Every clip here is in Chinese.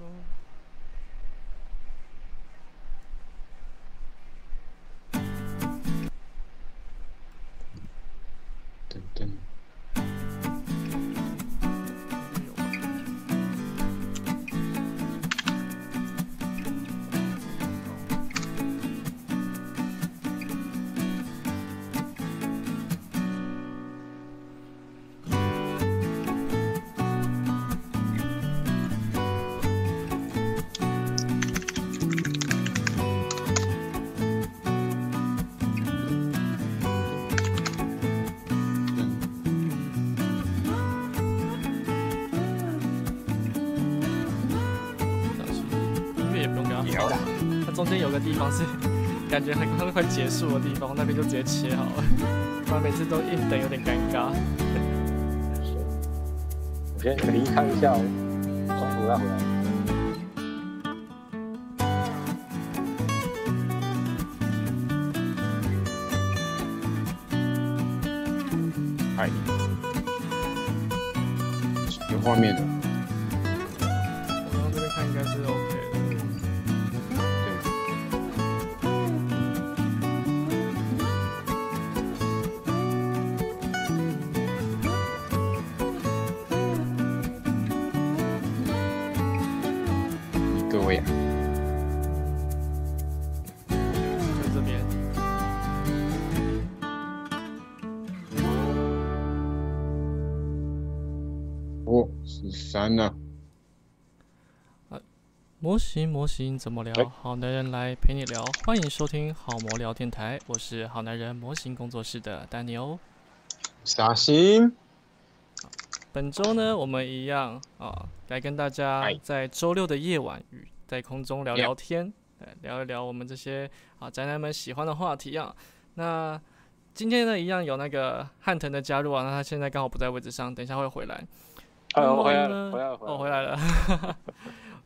bro. 中间有个地方是 感觉很快快结束的地方，那边就直接切好了，不然每次都硬等有点尴尬。我先离开一下哦，中途再回来。模型模型怎么聊哎？好男人来陪你聊，欢迎收听好模聊电台，我是好男人模型工作室的丹尼欧。小心，本周呢，我们一样啊，来跟大家在周六的夜晚与在空中聊聊天，呃，聊一聊我们这些啊宅男们喜欢的话题啊。那今天呢，一样有那个汉腾的加入啊，那他现在刚好不在位置上，等一下会回来。呃，我回来了，回来了，哦，回。来了。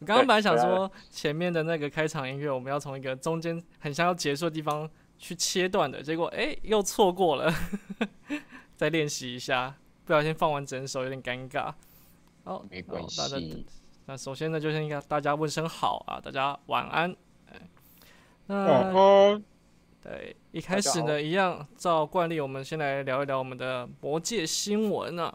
我刚刚本来想说，前面的那个开场音乐，我们要从一个中间很像要结束的地方去切断的，结果哎、又错过了，再练习一下，不小心放完整首有点尴尬。好，没关系，那首先呢，就先跟大家问声好啊，大家晚安。哎那对，一开始呢，一样照惯例，我们先来聊一聊我们的魔界新闻啊。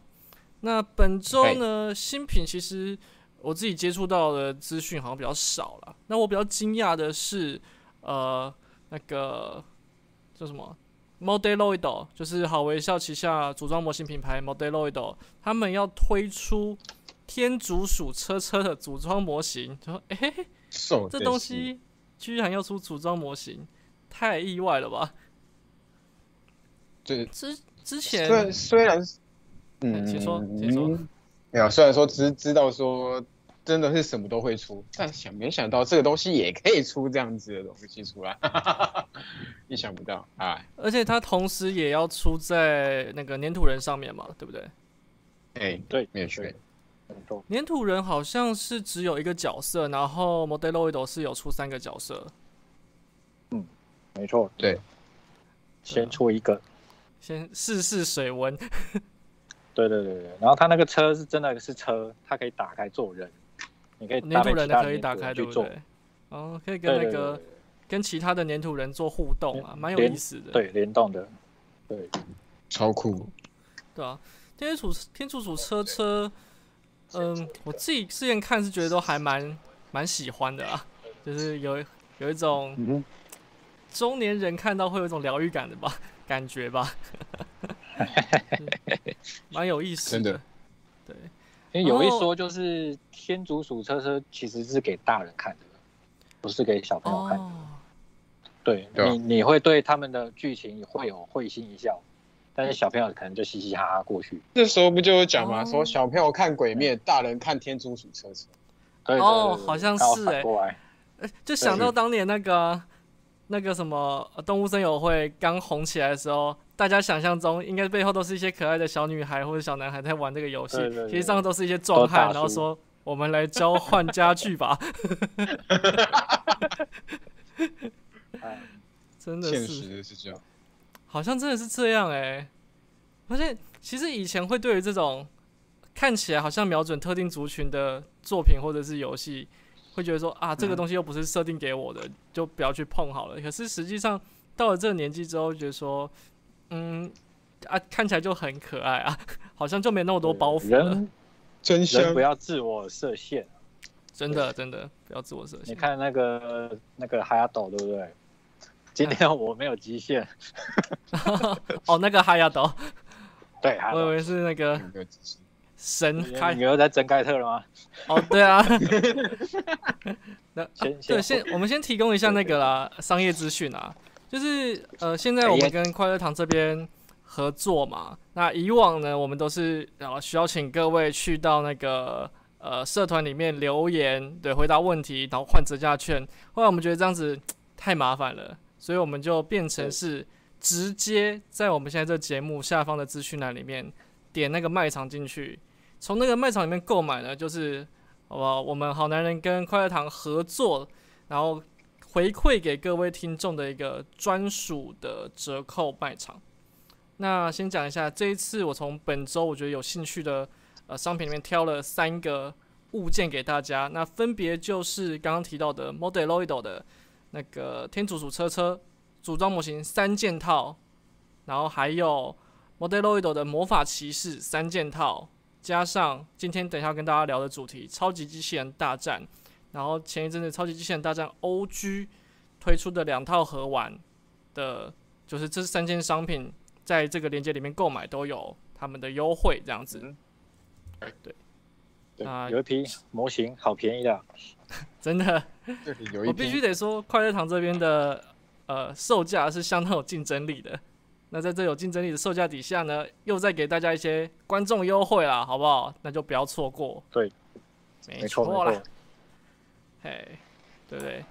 那本周呢，新品其实我自己接触到的资讯好像比较少了。那我比较惊讶的是，呃，那个叫什么 Modeloid，就是好微笑旗下组装模型品牌 Modeloid，他们要推出天竺鼠车车的组装模型，就说，哎、瘦这东西居然要出组装模型，太意外了吧？这之之虽前然虽然，嗯，哎请说请说嗯没有，虽然说知知道说真的是什么都会出，但想没想到这个东西也可以出这样子的东西出来，意想不到，啊而且它同时也要出在那个粘土人上面嘛，对不对？哎，对，没有错，粘土人好像是只有一个角色，然后 Modeloid 是有出三个角色，嗯没错，对，先出一个，先试试水温。对对对对。然后他那个车是真的是车，它可以打开坐人，你可以搭粘土人的可以打开。对不对？哦，可以跟那个对跟其他的粘土人做互动啊，蛮有意思的。对联动的，对，超酷，对啊，天竺鼠天竺鼠车车，嗯，我自己之前看是觉得都还蛮蛮喜欢的啊，就是有有一种嗯，中年人看到会有一种疗愈感的吧，感觉吧，嗯 蛮有意思真的。对，因为有一哦说就是天竺鼠车车其实是给大人看的，不是给小朋友看的。哦，对你，你会对他们的剧情会有会心一笑，但是小朋友可能就嘻嘻哈哈过去。那时候不就有讲嘛？哦。说小朋友看鬼灭，大人看天竺鼠车哦好像是哎就想到当年那个那个什么呃动物森友会刚红起来的时候，大家想象中应该背后都是一些可爱的小女孩或者小男孩在玩这个游戏，其实上都是一些壮汉，然后说我们来交换家具吧，哎 真的现是，实的是这样。好像真的是这样哎、而且其实以前会对于这种看起来好像瞄准特定族群的作品或者是游戏，会觉得说啊，这个嗯东西又不是设定给我的，就不要去碰好了。可是实际上到了这个年纪之后，觉得说，嗯啊，看起来就很可爱啊，好像就没那么多包袱了。人真香不要自我设限。真的真的不要自我设限。你看那个那个哈亚斗，对不对？今天我没有极限，哦，那个哈亚斗，对，我以为是那个神你开你又在真盖特了吗？哦，对啊。那先对，先先我们先提供一下那个啦，商业资讯啊，就是呃，现在我们跟快乐堂这边合作嘛，那以往呢，我们都是啊需要请各位去到那个呃社团里面留言，对，回答问题，然后换折价券。后来我们觉得这样子太麻烦了，所以我们就变成是直接在我们现在这节目下方的资讯栏里面点那个卖场进去，从那个卖场里面购买呢，就是好不好？我们好男人跟快乐堂合作，然后回馈给各位听众的一个专属的折扣卖场。那先讲一下，这一次我从本周我觉得有兴趣的呃商品里面挑了三个物件给大家，那分别就是刚刚提到的 Modeloid 的那个天竺鼠车车组装模型三件套，然后还有 Modeloid 的魔法骑士三件套，加上今天等一下跟大家聊的主题超级机器人大战，然后前一阵子超级机器人大战 OG 推出的两套盒玩的，就是这三件商品在这个链接里面购买都有他们的优惠，这样子。嗯对。啊有一批模型好便宜的，真的，对，有一我必须得说，快乐堂这边的呃售价是相当有竞争力的。那在这有竞争力的售价底下呢，又再给大家一些观众优惠啦，好不好？那就不要错过。对，没没错错啦。。嘿，对不对？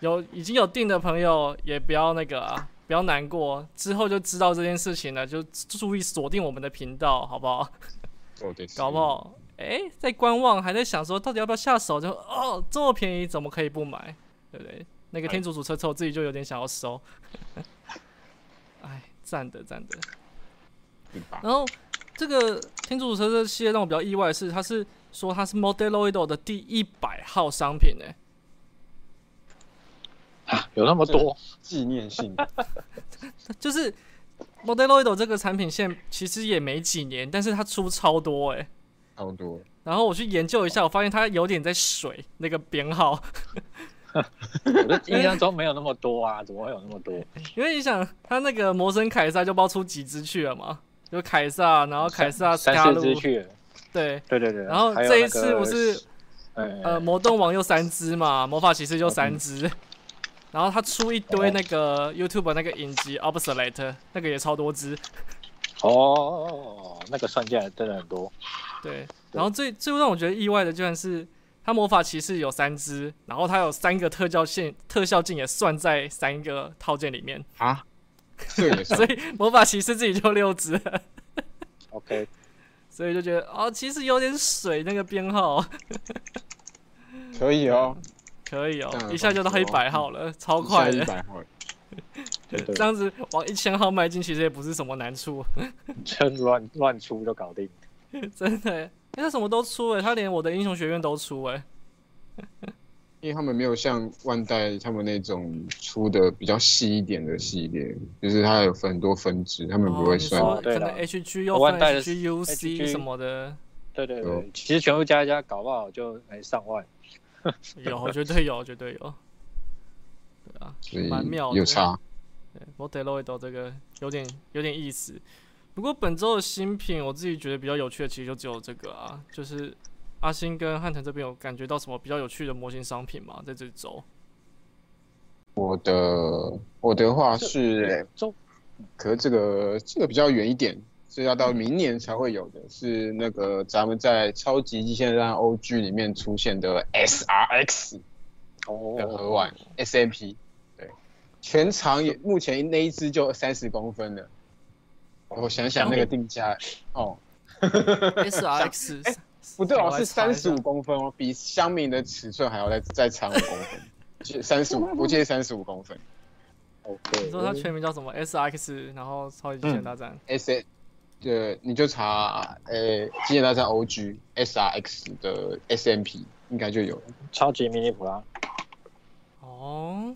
有已经有订的朋友也不要那个啊，不要难过，之后就知道这件事情了，就注意锁定我们的频道，好不好？哦对，搞不好，哎、在观望，还在想说到底要不要下手，就哦这么便宜，怎么可以不买？对不对？那个天竺鼠车车，我自己就有点想要收。哎，赞的赞的。然后这个天竺鼠车这系列让我比较意外的是，它是说它是 Modeloid 的第一百号商品呢、啊有那么多，纪念性，就是 Modeloid 这个产品线其实也没几年，但是它出超多哎、差不多。然后我去研究一下，我发现它有点在水那个编号，我的印象中没有那么多啊，怎么会有那么多？因为你想，他那个魔神凯撒就包出几只去了嘛，就凯撒，然后凯撒、斯三卡鲁，四只去了，对，对对对。然后这一次个不是呃呃魔动王又三只嘛，魔法骑士就三只，然后他出一堆那个 YouTube 那个影集 Obsolete，那个也超多只，哦，那个算下来真的很多，对，然后最最让我觉得意外的，居然是他魔法骑士有三只，然后他有三个特效线特效镜也算在三个套件里面，啊，所以魔法骑士自己就六只，OK，所以就觉得哦，其实有点水那个编号。可以哦，可以哦一下就到一百号了，超快的，一百号，对对这样子往一千号迈进，其实也不是什么难处，真乱乱出就搞定。真的耶。因为他什么都出哎，他连我的英雄学院都出哎，因为他们没有像万代他们那种出的比较细一点的系列，就是它有分很多分支，他们不哦，会算。可能 HG 又分万代的 HGUC 什么的，对对有对，其实全部加一加，搞不好就来上万。有绝对有绝对有，对啊，所以蛮妙的有差。对 Modeloid 这个有点有点意思。不过本周的新品，我自己觉得比较有趣的，其实就只有这个啊，就是阿星跟汉腾这边有感觉到什么比较有趣的模型商品吗？在这周？我的我的话是，周可是这个这个比较远一点，是要到明年才会有的，是那个咱们在超级极限战 OG 里面出现的 SRX 哦的盒玩 SMP，对，全长也目前那一只就三十公分了。我想想那个定价哦，SRX 不对哦，是三十五公分哦，比香米的尺寸还要再再长五公分，三十五，我记得三十五公分。OK，你说它全名叫什么？SRX，然后超级机器人大战。S A，呃，你就查呃《机械大战 OG SRX 的 SMP，应该就有了。超级迷你普拉，哦，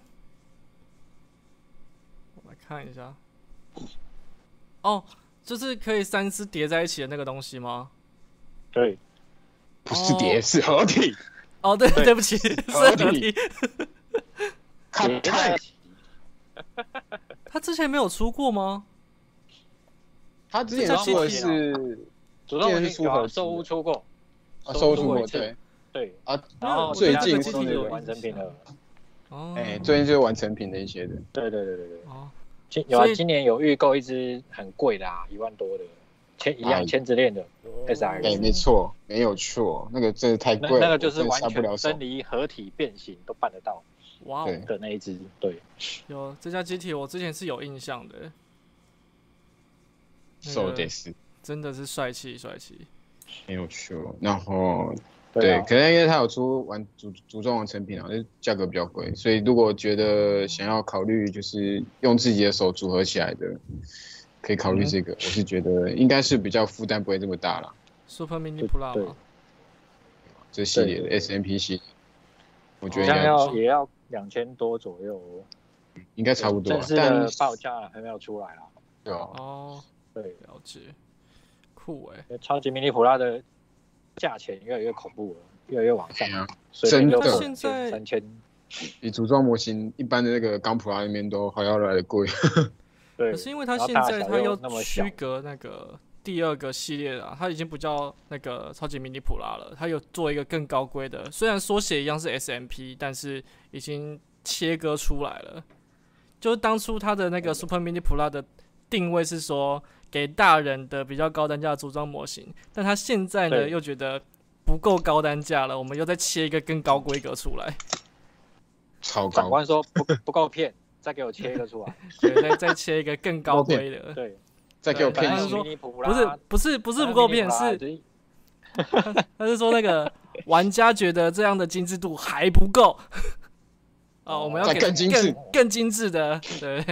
我来看一下。哦，就是可以三只叠在一起的那个东西吗？对，不是叠，是合体。哦，对，对。对不起，是合合体。看。看他之前没有出过吗？他之前出的是主动之前是出合收出过，啊收出过对。对，啊，然后最近是是有完成品的，哦，哎，最近就是完成品的一些的。对对对对对，哦，今有啊，今年有预购一只很贵的啊，一万多的，千一哎样千之链的 S 哎，R，没错，没有错，那个真的太那贵了，那个就是我真的完全分。离合体变形都办得到哇哦，的那一只，对，有这家机体，我之前是有印象的，那 so this 真的是帅气帅气。没有错。然后对可能因为它有出完组组装完成品啊，就价格比较贵，所以如果觉得想要考虑就是用自己的手组合起来的，可以考虑这个。我是觉得应该是比较负担不会这么大了，Super Mini 对 Pla 对。吗？这系列的 S M P 系列，我觉得应该要也要两千多左右哦，应该差不多啊，正式但的报价还没有出来啦，对啊，哦，对，了解，酷哎、超级迷你普拉的价钱越来越恐怖了，越来越往上，啊，所以真的。就现在三千，比组装模型一般的那个钢普拉那边都还要来的贵。对，可是因为它现在它要区隔那个第二个系列了，它已经不叫那个超级迷你普拉了，它有做一个更高规的，虽然缩写一样是 SMP，但是已经切割出来了。就是当初它的那个 Super Mini 普拉的定位是说给大人的比较高单价的组装模型，但他现在呢又觉得不够高单价了，我们又再切一个更高规格出来，超高，长官说不 不够骗，再给我切一个出来，对，再再切一个更高规的。对，再给我对他是说不是不是不是不够骗，是是。他是说那个玩家觉得这样的精致度还不够，哦，我们要再给更精致。更更精致的，对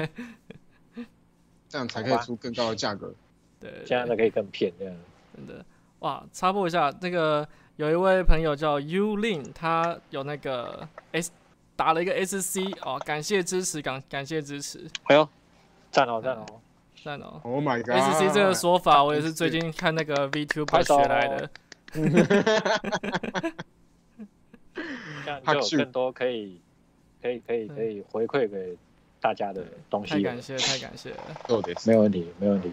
这样才可以出更高的价格。对对，现在才可以更骗这样。真的哇！插播一下，那个有一位朋友叫 U Lin，他有那个 S 打了一个 SC 哦，感谢支持，感感谢支持，哎呦，赞哦赞哦！赞哦。Oh my god！SC 这个说法，我也是最近看那个 VTuber 手学来的。这样就有更多可以可以可以可以回馈给大家的东西了太感。谢，太感谢了。そうです。没有问题，没有问题。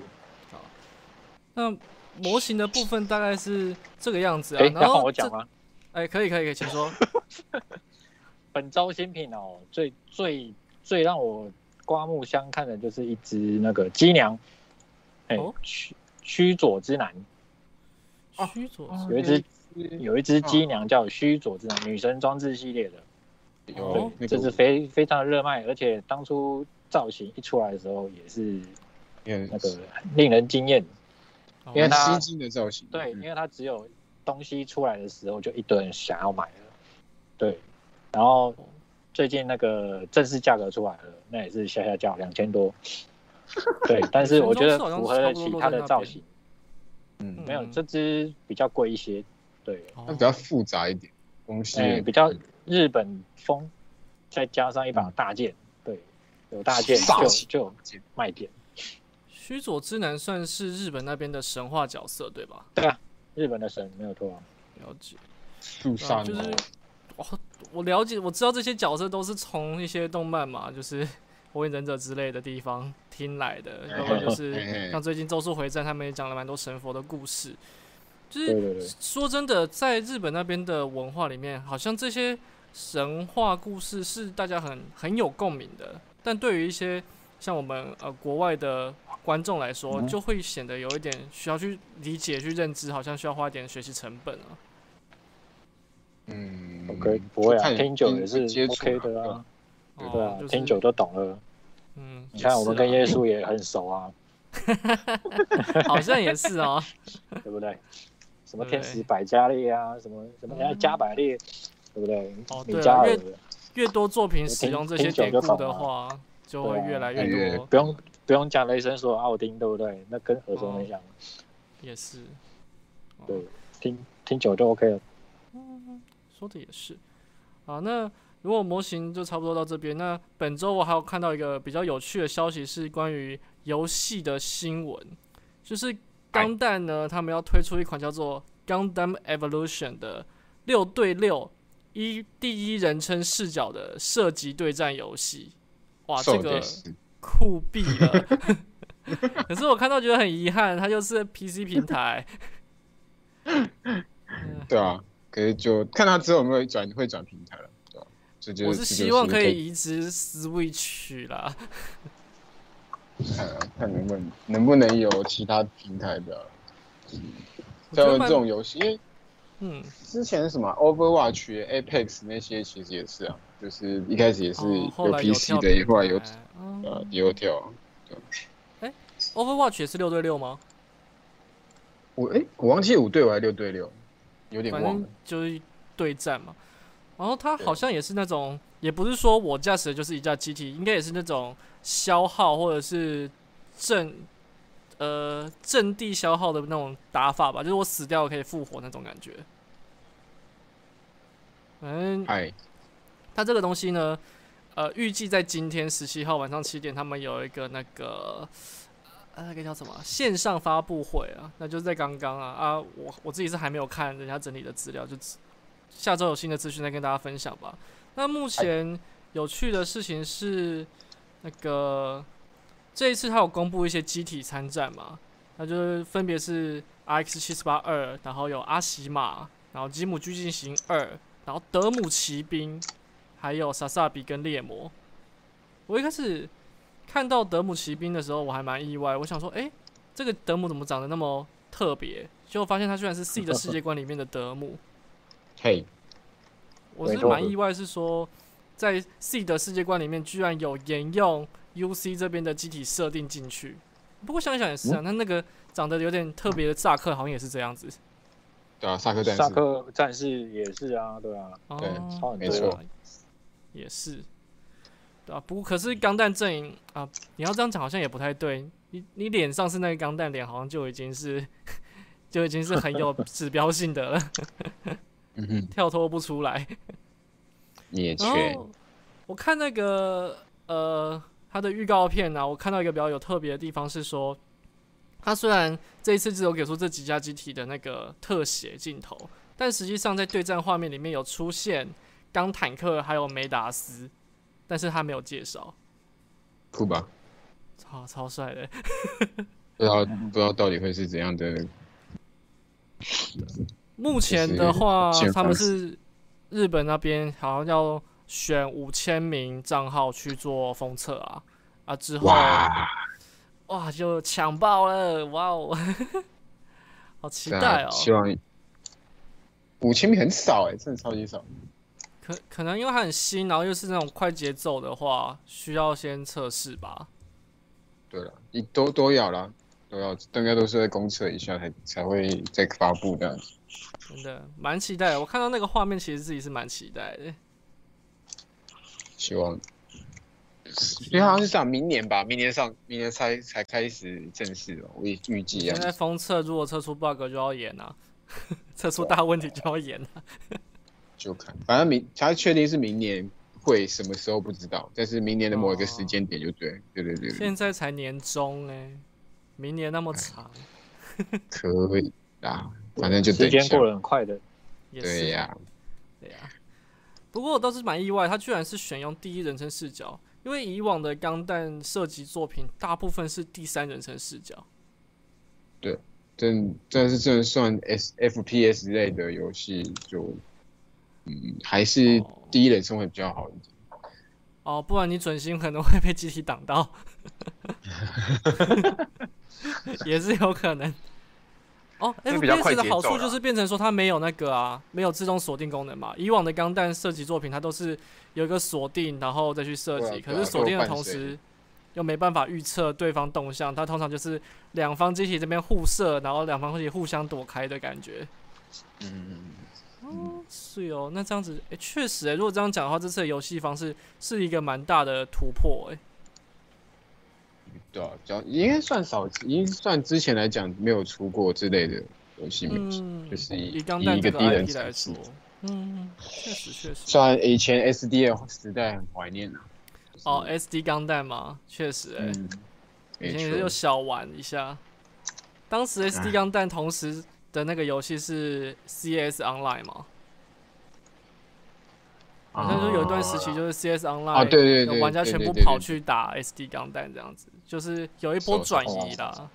那模型的部分大概是这个样子啊。哎，然后要换我讲这吗？哎，可以可以可以，请说。本周新品哦，最最最让我刮目相看的就是一只那个机娘，哎哦，须须佐之男，哦虚佐有一只有一只机娘叫须佐之男，女神装置系列的， 哦那个这是非非常的热卖，而且当初造型一出来的时候也是很那个令人惊艳。哦因为它吸睛的造型。对，嗯因为它只有东西出来的时候，就一堆人想要买了。对，然后最近那个正式价格出来了，那也是下下价两千多。对，但是我觉得符合得起它的造型。嗯，没有，嗯这只比较贵一些。对，哦它比较复杂一点，东西哎，比较日本风，再加上一把大剑，对，有大剑就就有卖点。须佐之男算是日本那边的神话角色，对吧？对啊，日本的神没有错啊。了解。树上就是我我了解，我知道这些角色都是从一些动漫嘛，就是火影忍者之类的地方听来的，然后就是像最近《咒术回战》，他们也讲了蛮多神佛的故事。就是对对对，说真的，在日本那边的文化里面，好像这些神话故事是大家很很有共鸣的，但对于一些像我们呃国外的观众来说，嗯就会显得有一点需要去理解、去认知，好像需要花一点学习成本啊。嗯 OK，不会啊，看听久也是 OK 的啊。对啊，哦就是听久都懂了。嗯，你看我们跟耶稣也很熟啊，好像也是哦。对不对？什么天使百加利啊，什么什么人家加百列，对不对？哦对啊越越多作品使用这些典故的话，就会越来哎越多。不用不用讲雷神索尔奥丁，对不对？那跟耳熟能详，也是。哦对听听久就 OK 了。嗯说的也是。啊，那如果模型就差不多到这边，那本周我还有看到一个比较有趣的消息，是关于游戏的新闻，就是钢弹呢，他们要推出一款叫做《Gundam Evolution》的六对六一第一人称视角的射击对战游戏。哇，这个酷毙了！可是我看到觉得很遗憾，它就是 PC 平台。对啊，可是就看他之后有没有转会转平台了，对吧？这就我是希望可以移植 Switch 啦。看啊，看能不能能不能有其他平台的，像这种游戏，因为嗯，之前什么 Overwatch、Apex 那些其实也是啊，就是一开始也是有 PC 的，后来有呃也有跳。哎，Overwatch 也是六对六吗？我哎，我忘记五对五还是六对六，有点忘了。就是对战嘛，然后它好像也是那种，也不是说我驾驶的就是一架机体，应该也是那种消耗或者是阵呃阵地消耗的那种打法吧，就是我死掉可以复活那种感觉。嗯，哎，它这个东西呢，呃，预计在今天十七号晚上七点，他们有一个那个。呃，那个叫什么线上发布会啊？那就是在刚刚啊啊！我我自己是还没有看人家整理的资料，就下周有新的资讯再跟大家分享吧。那目前有趣的事情是，那个这一次他有公布一些机体参战嘛？那就是分别是 R X 七十八二，然后有阿西玛，然后吉姆狙击型二，然后德姆骑兵，还有萨萨比跟猎魔。我一开始。看到德姆骑兵的时候，我还蛮意外。我想说，哎，这个德姆怎么长得那么特别？结果发现他居然是 C 的世界观里面的德姆。嘿，我是蛮意外，是说在 C 的世界观里面，居然有沿用 UC 这边的机体设定进去。不过想想也是啊，他那个长得有点特别的萨克，好像也是这样子。对啊，萨克战士。萨克战士也是啊，对啊，对，没错，也是。对啊，不过可是钢弹阵营啊，你要这样讲好像也不太对。你你脸上是那个钢弹脸，好像就已经是 就已经是很有 指标性的了，跳脱不出来。也缺。我看那个呃，他的预告片呢，我看到一个比较有特别的地方是说，他虽然这一次只有给出这几架机体的那个特写镜头，但实际上在对战画面里面有出现钢坦克还有梅达斯。但是他没有介绍，酷吧？超超帅的，不知道不知道到底会是怎样的。目前的话，他们是日本那边好像要选五千名账号去做封测啊啊之后，哇就抢爆了，哇哦，好期待哦！希望五千名很少哎，真的超级少。可可能因为它很新，然后又是那种快节奏的话，需要先测试吧。对了，你都都要啦，都要，应该都是在公测一下才才会再发布这样子。真的蛮期待，我看到那个画面，其实自己是蛮期待的。希望，因为好像是讲明年吧，明年上，明年才才开始正式哦，我也预计啊。现在封测，如果测出 bug 就要演啊，测出大问题就要演啊。就看，反正明他确定是明年会什么时候不知道，但是明年的某一个时间点就对，对对对。现在才年中哎，明年那么长，可以啊，反正就时间过得很快的。对呀，对呀。不过我倒是蛮意外，他居然是选用第一人称视角，因为以往的钢弹射击作品大部分是第三人称视角。对，真但是这算 S F P S 类的游戏就。嗯，还是第一人称会比较好一点。哦，不然你准心可能会被机体挡到 也是有可能。哦，FPS 的好处就是变成说它没有那个啊，没有自动锁定功能嘛。以往的钢弹射击作品，它都是有一个锁定，然后再去射击。可是锁定的同时，又没办法预测对方动向。它通常就是两方机体这边互射，然后两方机体互相躲开的感觉。嗯。哦，是哦，那这样子，哎，确实，哎，如果这样讲的话，这次的游戏方式是一个蛮大的突破，哎。对啊，叫应该算少，已经算之前来讲没有出过之类的游戏就是以一个第一人称来说，嗯，确实确实。虽然以前 SD 的时代很怀念啊。哦，SD 钢弹嘛，确实哎、嗯，以前也是有，小玩一下。当时 SD 钢弹同时的那个游戏是 CS Online 嘛，好像就有一段时期就是 CS Online，哦，对对对，玩家全部跑，去打 SD 钢弹这样子，就是有一波转移啦。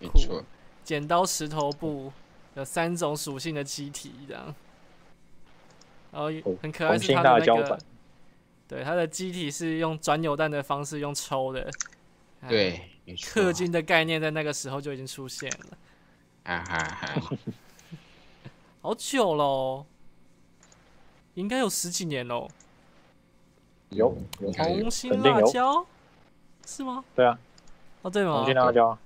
对。没错，剪刀石头布有三种属性的机体这样，然后哦很可爱是它的那个对它的机体是用转扭蛋的方式用抽的，哎，对，没错，氪金的概念在那个时候就已经出现了，哈哈哈，好久喽，应该有十几年喽。有红心辣椒是吗？对啊，哦，对吗红心？辣椒，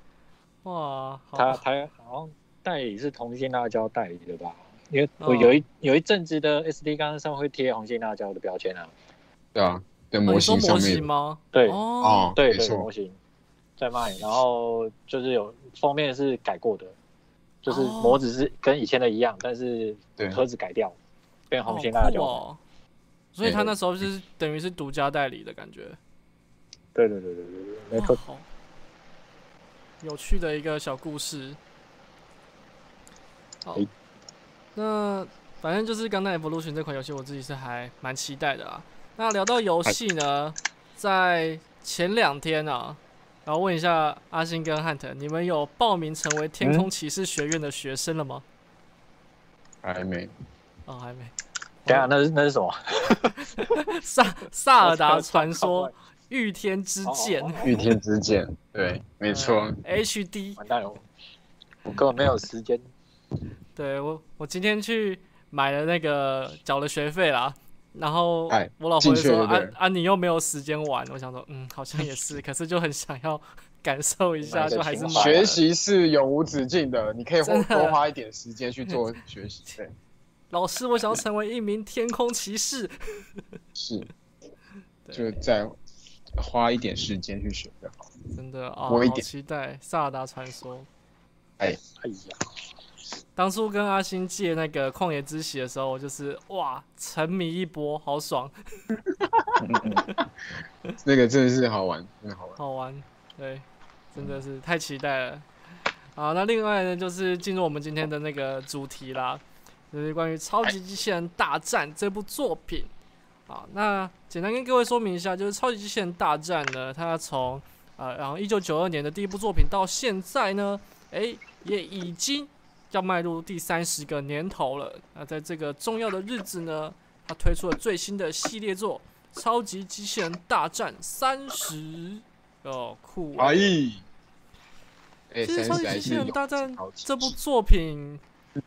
哇，好。他他好像代理是红心辣椒代理的吧？因为我哦有一有一阵子的 SD 钢上会贴红心辣椒的标签啊，对啊，的哦模你说模型上面，型吗？对。哦，哦，对对模型。在卖，然后就是有封面是改过的，就是哦。模子是跟以前的一样，但是对。盒子改掉，变红心辣椒。哦。所以他那时候就是等于是独家代理的感觉，对对对对对对，没，错。好有趣的一个小故事。好诶，那反正就是《刚才 Evolution》这款游戏，我自己是还蛮期待的啊。那聊到游戏呢，在前两天啊，然后问一下阿星跟汉腾，你们有报名成为天空骑士学院的学生了吗？还没，哦，还没。等下，那是那是什么？萨萨尔达传说御天之剑哦御天之剑，对，没错，HD，完蛋了，我根本没有时间。对我我今天去买了那个缴了学费啦，然后哎我老婆就说啊啊你又没有时间玩，我想说嗯好像也是，可是就很想要感受一下，就还是学习是永无止境的，你可以多多花一点时间去做学习，对，老师，我想要成为一名天空骑士。是，就再花一点时间去学就好。真的啊，好多一点期待《萨尔达传说》。哎呀，当初跟阿星借那个旷野之息的时候，我就是哇沉迷一波，好爽，那个真的是好玩，真的好玩。好玩，对，真的是太期待了。好，那另外呢，就是进入我们今天的那个主题啦，就是关于《超级机器人大战》这部作品。好，那简单跟各位说明一下，就是《超级机器人大战》呢，它从呃，然后一九九二年的第一部作品到现在呢，诶，也已经要迈入第三十个年头了。那在这个重要的日子呢，它推出了最新的系列作《超级机器人大战三十》，哦，酷啊！哎，哎，其实《超级机器人大战这部作品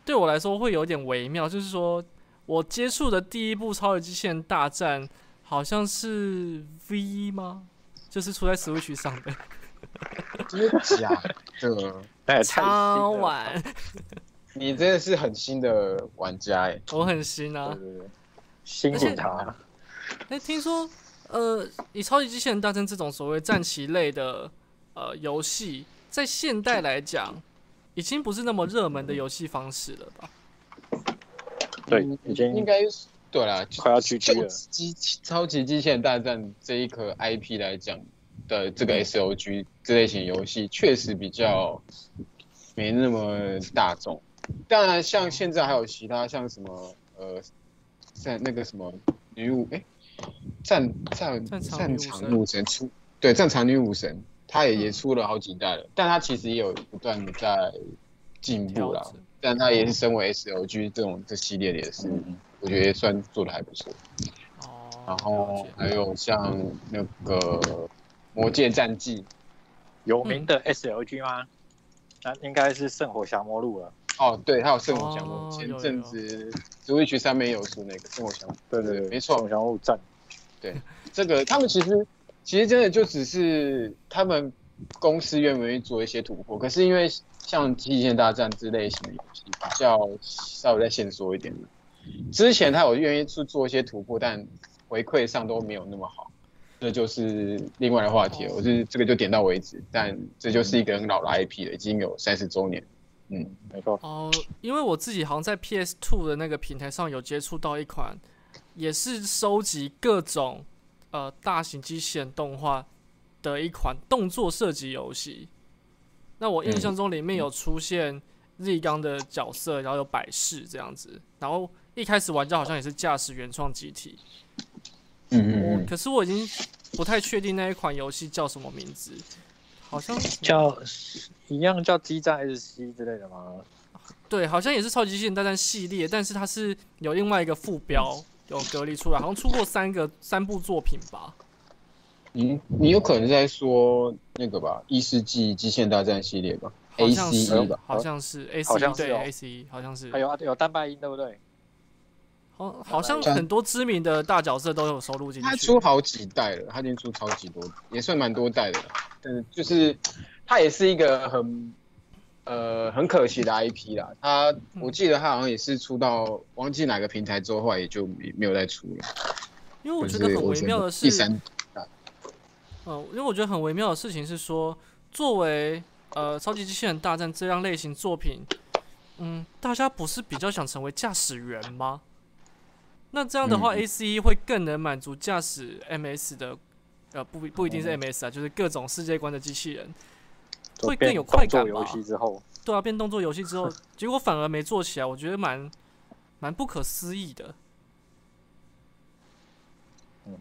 对我来说会有点微妙，就是说我接触的第一部《超级机器人大战》好像是 V 吗？就是出在 Switch 上的，真的假的？那也太你真的是很新的玩家哎，我很新啊对。对对，新警察，哎、听说呃，以《超级机器人大战》这种所谓战棋类的呃游戏，在现代来讲，已经不是那么热门的游戏方式了吧？对嗯已经应该是对啦，快要 GG 就了机超级机器人大战这一颗 IP 来讲的这嗯个 SOG 这类型游戏，确实比较没那么大众。当然，像现在还有其他像什么呃，在那个什么女武哎，战战战场女神场女武神出对战场女武神，她也也嗯出了好几代了，但她其实也有不断的在进步啦。但它也是身为 SLG 这种这系列的也是，我觉得也算做的还不错。哦，然后还有像那个《魔界战记》有名的 SLG 吗？那应该是圣火降魔录了。哦，对，还有圣火降哦魔，前阵子 Switch 上面有出那个圣火降魔。对对对，没错圣火降魔录战。这个他们其实其实真的就只是他们公司愿不愿意做一些突破，可是因为像《机器人大战》之类型的游戏比较稍微再限缩一点的，之前他有愿意去做一些突破，但回馈上都没有那么好，这就是另外的话题我是这个就点到为止，但这就是一个很老的 IP 了，已经有三十周年。嗯，没错。哦，因为我自己好像在 PS Two 的那个平台上有接触到一款，也是收集各种呃大型机器人动画的一款动作射击游戏。那我印象中里面有出现 Z 刚的角色，然后有百事这样子，然后一开始玩家好像也是驾驶原创机体。嗯嗯嗯，可是我已经不太确定那一款游戏叫什么名字，好像叫一样叫激战 SC 之类的吗？对，好像也是超级机器人大战系列，但是它是有另外一个副标有隔离出来，好像出过三个三部作品吧。你你有可能在说那个吧，《异世纪机械大战》系列吧好像是，ACE 吧？好像是 A C E 对像是哦 A C 好像是还，有有单拜音对不对？好好像很多知名的大角色都有收录进去他出。好几代了，他已经出超级多，也算蛮多代的了。嗯，就是他也是一个很呃很可惜的 IP 啦。他我记得他好像也是出到忘记哪个平台之后，后来也就没没有再出了。因为我觉得很微妙的是第，三嗯，因为我觉得很微妙的事情是说，作为呃超级机器人大战这样类型作品，嗯，大家不是比较想成为驾驶员吗？那这样的话嗯，A C E 会更能满足驾驶 M S 的，呃，不不一定是哦 M S 啊，就是各种世界观的机器人，会更有快感吧对啊，变动作游戏之后，结果反而没做起来，我觉得蛮蛮不可思议的。嗯，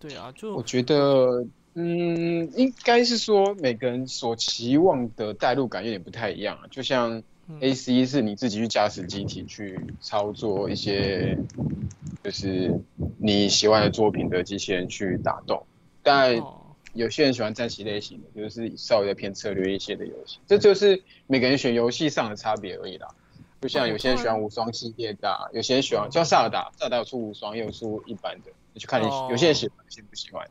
对啊，就我觉得，嗯，应该是说每个人所期望的代入感有点不太一样啊。就像嗯。A C 是你自己去驾驶机体去操作一些，就是你喜欢的作品的机器人去打斗，但哦，有些人喜欢战棋类型的，就是稍微的偏策略一些的游戏，这就是每个人选游戏上的差别而已啦。就像有些人喜欢无双系列的啊、有些人喜欢像萨尔达，萨尔达有出无双，也有出一般的，你去看你哦有些人喜欢，有些人不喜欢，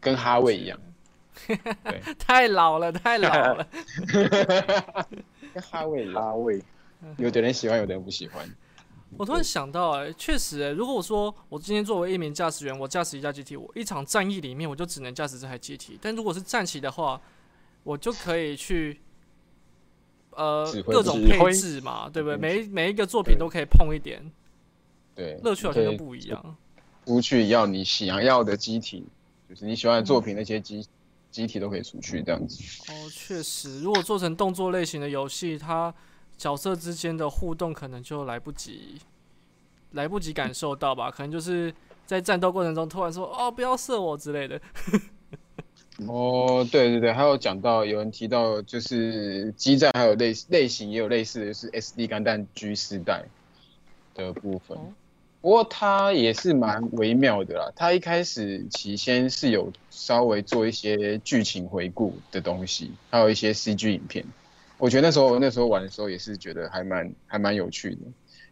跟哈维一样，对，太老了，太老了。跟哈维一样，阿卫有的人喜欢，有的人不喜欢。我突然想到、哎，确实、哎，如果我说我今天作为一名驾驶员，我驾驶一架 GT，我一场战役里面我就只能驾驶这台 GT，，但如果是战旗的话，我就可以去。呃各种配置嘛，对不对？嗯每一每一个作品都可以碰一点，对，乐趣好像就你可以不一样。出去要你想要的机体，就是你喜欢的作品那些机机体都可以出去这样子。哦，确实，如果做成动作类型的游戏，它角色之间的互动可能就来不及，来不及感受到吧？可能就是在战斗过程中突然说“哦，不要射我”之类的。哦，对对对，还有讲到有人提到，就是基站还有类类型也有类似的，就是 SD 钢弹 G 世代的部分哦。不过它也是蛮微妙的啦，它一开始起先是有稍微做一些剧情回顾的东西，还有一些 CG 影片。我觉得那时候那时候玩的时候也是觉得还蛮还蛮有趣的。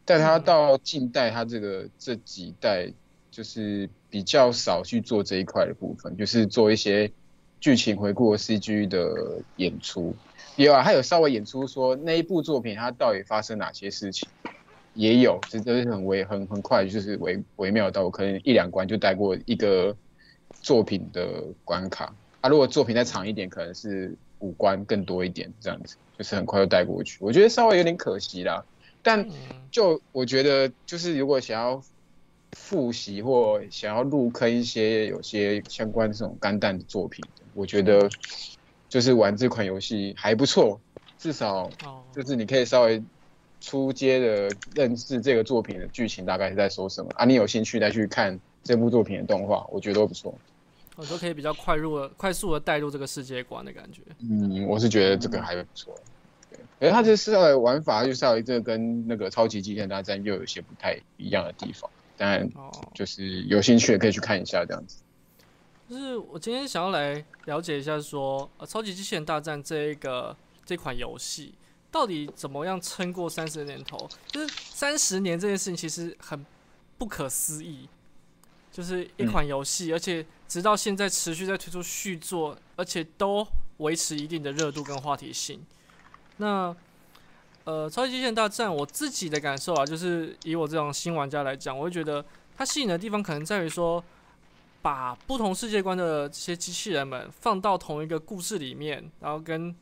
但它到近代，它这个这几代就是比较少去做这一块的部分，就是做一些剧情回顾 CG 的演出。有啊，他有稍微演出说那一部作品它到底发生哪些事情，也有，这都是很微很很快，就是微微妙到可能一两关就带过一个作品的关卡。啊，如果作品再长一点，可能是五关更多一点这样子，就是很快就带过去。我觉得稍微有点可惜啦，但嗯，就我觉得，就是如果想要复习或想要入坑一些有些相关这种肝蛋的作品，我觉得就是玩这款游戏还不错，至少哦，就是你可以稍微出街的认识这个作品的剧情大概是在说什么啊。你有兴趣再去看这部作品的动画，我觉得都不错。我都可以比较快入的、快速的带入这个世界观的感觉。嗯，我是觉得这个还不错。对，而它这稍微玩法就稍微这个跟那个超级机器人大战又有些不太一样的地方，当然哦，就是有兴趣的可以去看一下这样子。就是我今天想要来了解一下说，呃，超级机器人大战这一个这款游戏到底怎么样撑过三十年头？就是三十年这件事情其实很不可思议，就是一款游戏，而且直到现在持续在推出续作，而且都维持一定的热度跟话题性。那呃，超级机器人大战，我自己的感受啊，就是以我这种新玩家来讲，我会觉得它吸引的地方可能在于说，把不同世界观的这些机器人们放到同一个故事里面，然后跟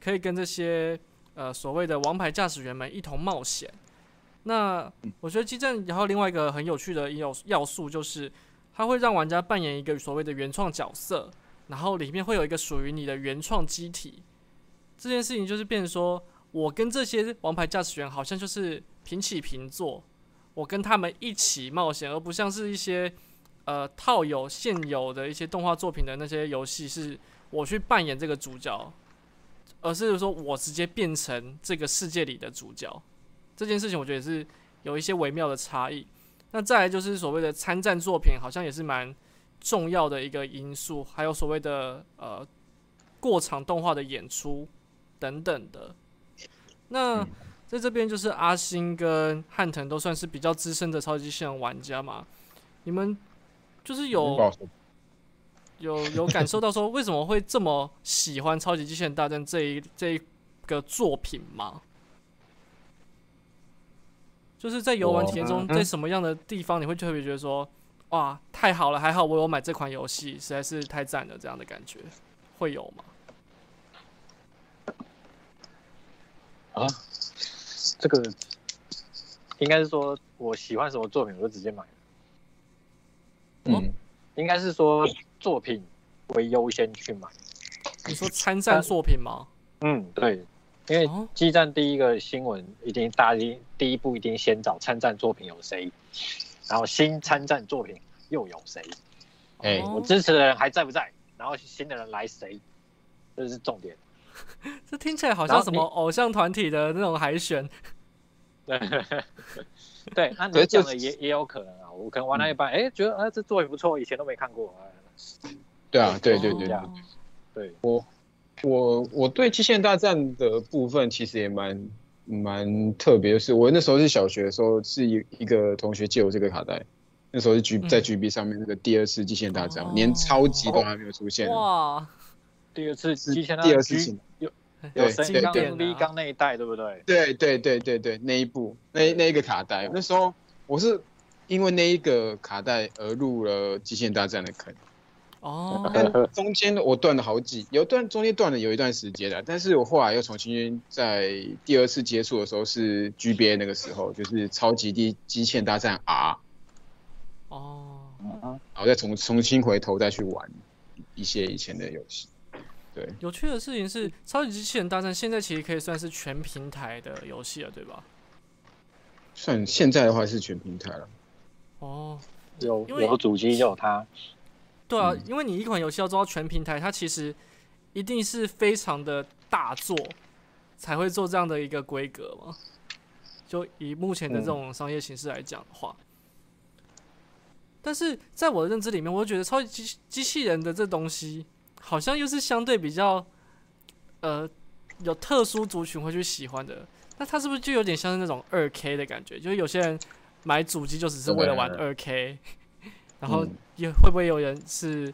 可以跟这些呃所谓的王牌驾驶员们一同冒险。那我觉得激战然后另外一个很有趣的要要素就是，它会让玩家扮演一个所谓的原创角色，然后里面会有一个属于你的原创机体。这件事情就是变成说，我跟这些王牌驾驶员好像就是平起平坐，我跟他们一起冒险，而不像是一些呃套有现有的一些动画作品的那些游戏，是我去扮演这个主角，而是说我直接变成这个世界里的主角。这件事情我觉得也是有一些微妙的差异。那再来就是所谓的参战作品，好像也是蛮重要的一个因素，还有所谓的呃过场动画的演出等等的。那在这边就是阿星跟汉腾都算是比较资深的超级机器人玩家嘛，你们就是有有有感受到说为什么会这么喜欢《超级机器人大战》这一这一个作品吗？就是在游玩体验中，在什么样的地方你会特别觉得说，哇，太好了，还好我有买这款游戏，实在是太赞了，这样的感觉会有吗？啊，这个应该是说我喜欢什么作品我就直接买，嗯，应该是说作品为优先去买。你说参战作品吗？嗯，对，因为哦，激战第一个新闻一定大家一第一步一定先找参战作品有谁，然后新参战作品又有谁，哎哦我支持的人还在不在，然后新的人来谁，这是重点。这听起来好像什么偶像团体的那种海选。对，对，那你讲的也也有可能啊，我可能玩了一半，哎、觉得啊这作品不错，以前都没看过啊。对啊，对对对对对，我我我对极限大战的部分其实也蛮蛮特别，就是我那时候是小学的时候，是一一个同学借我这个卡带，那时候是 G 嗯。在 GB 上面那个第二次极限大战，哦。连超级都还没有出现，哇，第二次是第二次情，有对有声刚对对 V 刚那一代，对不对？对对对对对，那一部那那一个卡带，那时候我是因为那一个卡带而入了极限大战的坑。哦，但中间我断了好几，有段中间断了有一段时间的，但是我后来又重新在第二次接触的时候是 GBA 那个时候，就是超级地机器人大战 R，哦，嗯然后再重重新回头再去玩一些以前的游戏。对，有趣的事情是，《超级机器人大战》现在其实可以算是全平台的游戏了，对吧？算现在的话是全平台了。哦，有有主机就有它，对啊，嗯因为你一款游戏要做到全平台，它其实一定是非常的大作，才会做这样的一个规格嘛。就以目前的这种商业形式来讲的话，但是在我的认知里面，我觉得超级机机器人的这东西，好像又是相对比较呃有特殊族群会去喜欢的。那它是不是就有点像是那种二 K 的感觉？就是有些人买主机就只是为了玩二 K，然后嗯也会不会有人是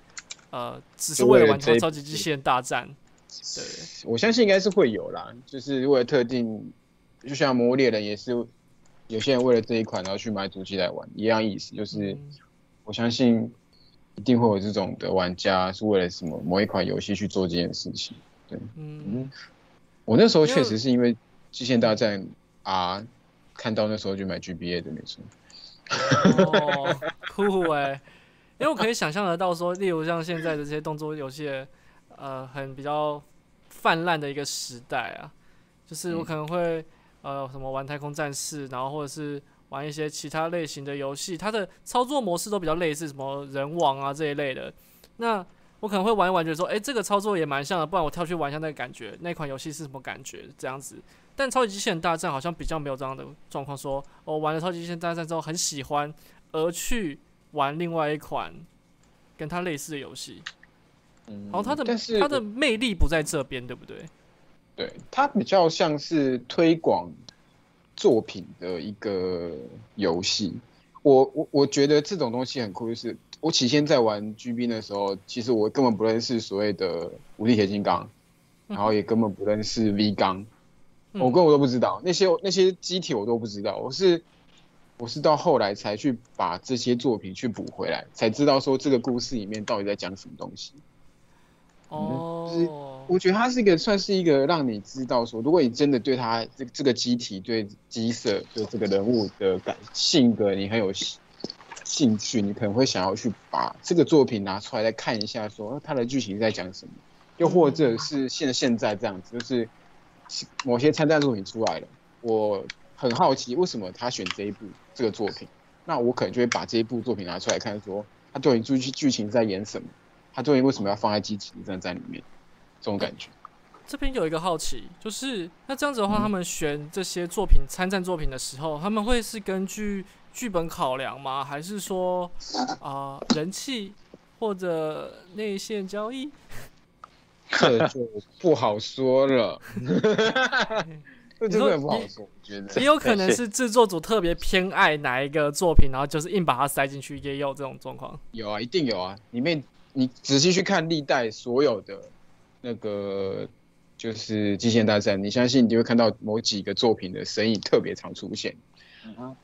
呃只是为了玩超级机器人大战？对，我相信应该是会有啦，就是为了特定，就像《魔物猎人》也是有些人为了这一款然后去买主机来玩，一样意思，就是。嗯我相信一定会有这种的玩家是为了什么某一款游戏去做这件事情。对嗯，我那时候确实是因为《极限大战》啊，看到那时候就买 GBA 的，没错。哦，酷哎、因为我可以想象得到说，例如像现在的这些动作游戏，呃，很比较泛滥的一个时代啊，就是我嗯可能会、呃什么玩太空战士，然后或者是玩一些其他类型的游戏，它的操作模式都比较类似，什么人王啊这一类的。那我可能会玩一玩，觉得说，哎、这个操作也蛮像的，不然我跳去玩一下那个感觉，那款游戏是什么感觉这样子。但超级机器人大战好像比较没有这样的状况，说我、玩了超级机器人大战之后很喜欢，而去玩另外一款跟它类似的游戏。嗯然后它的但是它的魅力不在这边，对不对？对，它比较像是推广作品的一个游戏。我我我觉得这种东西很酷，就是我起先在玩 GB 的时候，其实我根本不认识所谓的无敌铁金刚，然后也根本不认识 V 钢，嗯我根本都不知道那些那些机体我都不知道，我是我是到后来才去把这些作品去补回来，才知道说这个故事里面到底在讲什么东西。哦，我觉得它是一个算是一个让你知道说，如果你真的对他这这个机体、对机色、对这个人物的感性格你很有兴兴趣，你可能会想要去把这个作品拿出来再看一下，说它的剧情在讲什么，又或者是现现在这样子，就是某些参战作品出来了，我很好奇为什么他选这一部这个作品，那我可能就会把这一部作品拿出来看，说他对于剧剧情在演什么。他究竟为什么要放在机体战在里面？这种感觉。这边有一个好奇，就是那这样子的话，他们选这些作品参战作品的时候，他们会是根据剧本考量吗？还是说啊人气或者内线交易？这就不好说了。这真的不好说，我觉得也有可能是制作组特别偏爱哪一个作品，然后就是硬把它塞进去，也有这种状况。有啊，一定有啊，里面。你仔细去看历代所有的那个就是机械大战，你相信你就会看到某几个作品的身影特别常出现，嗯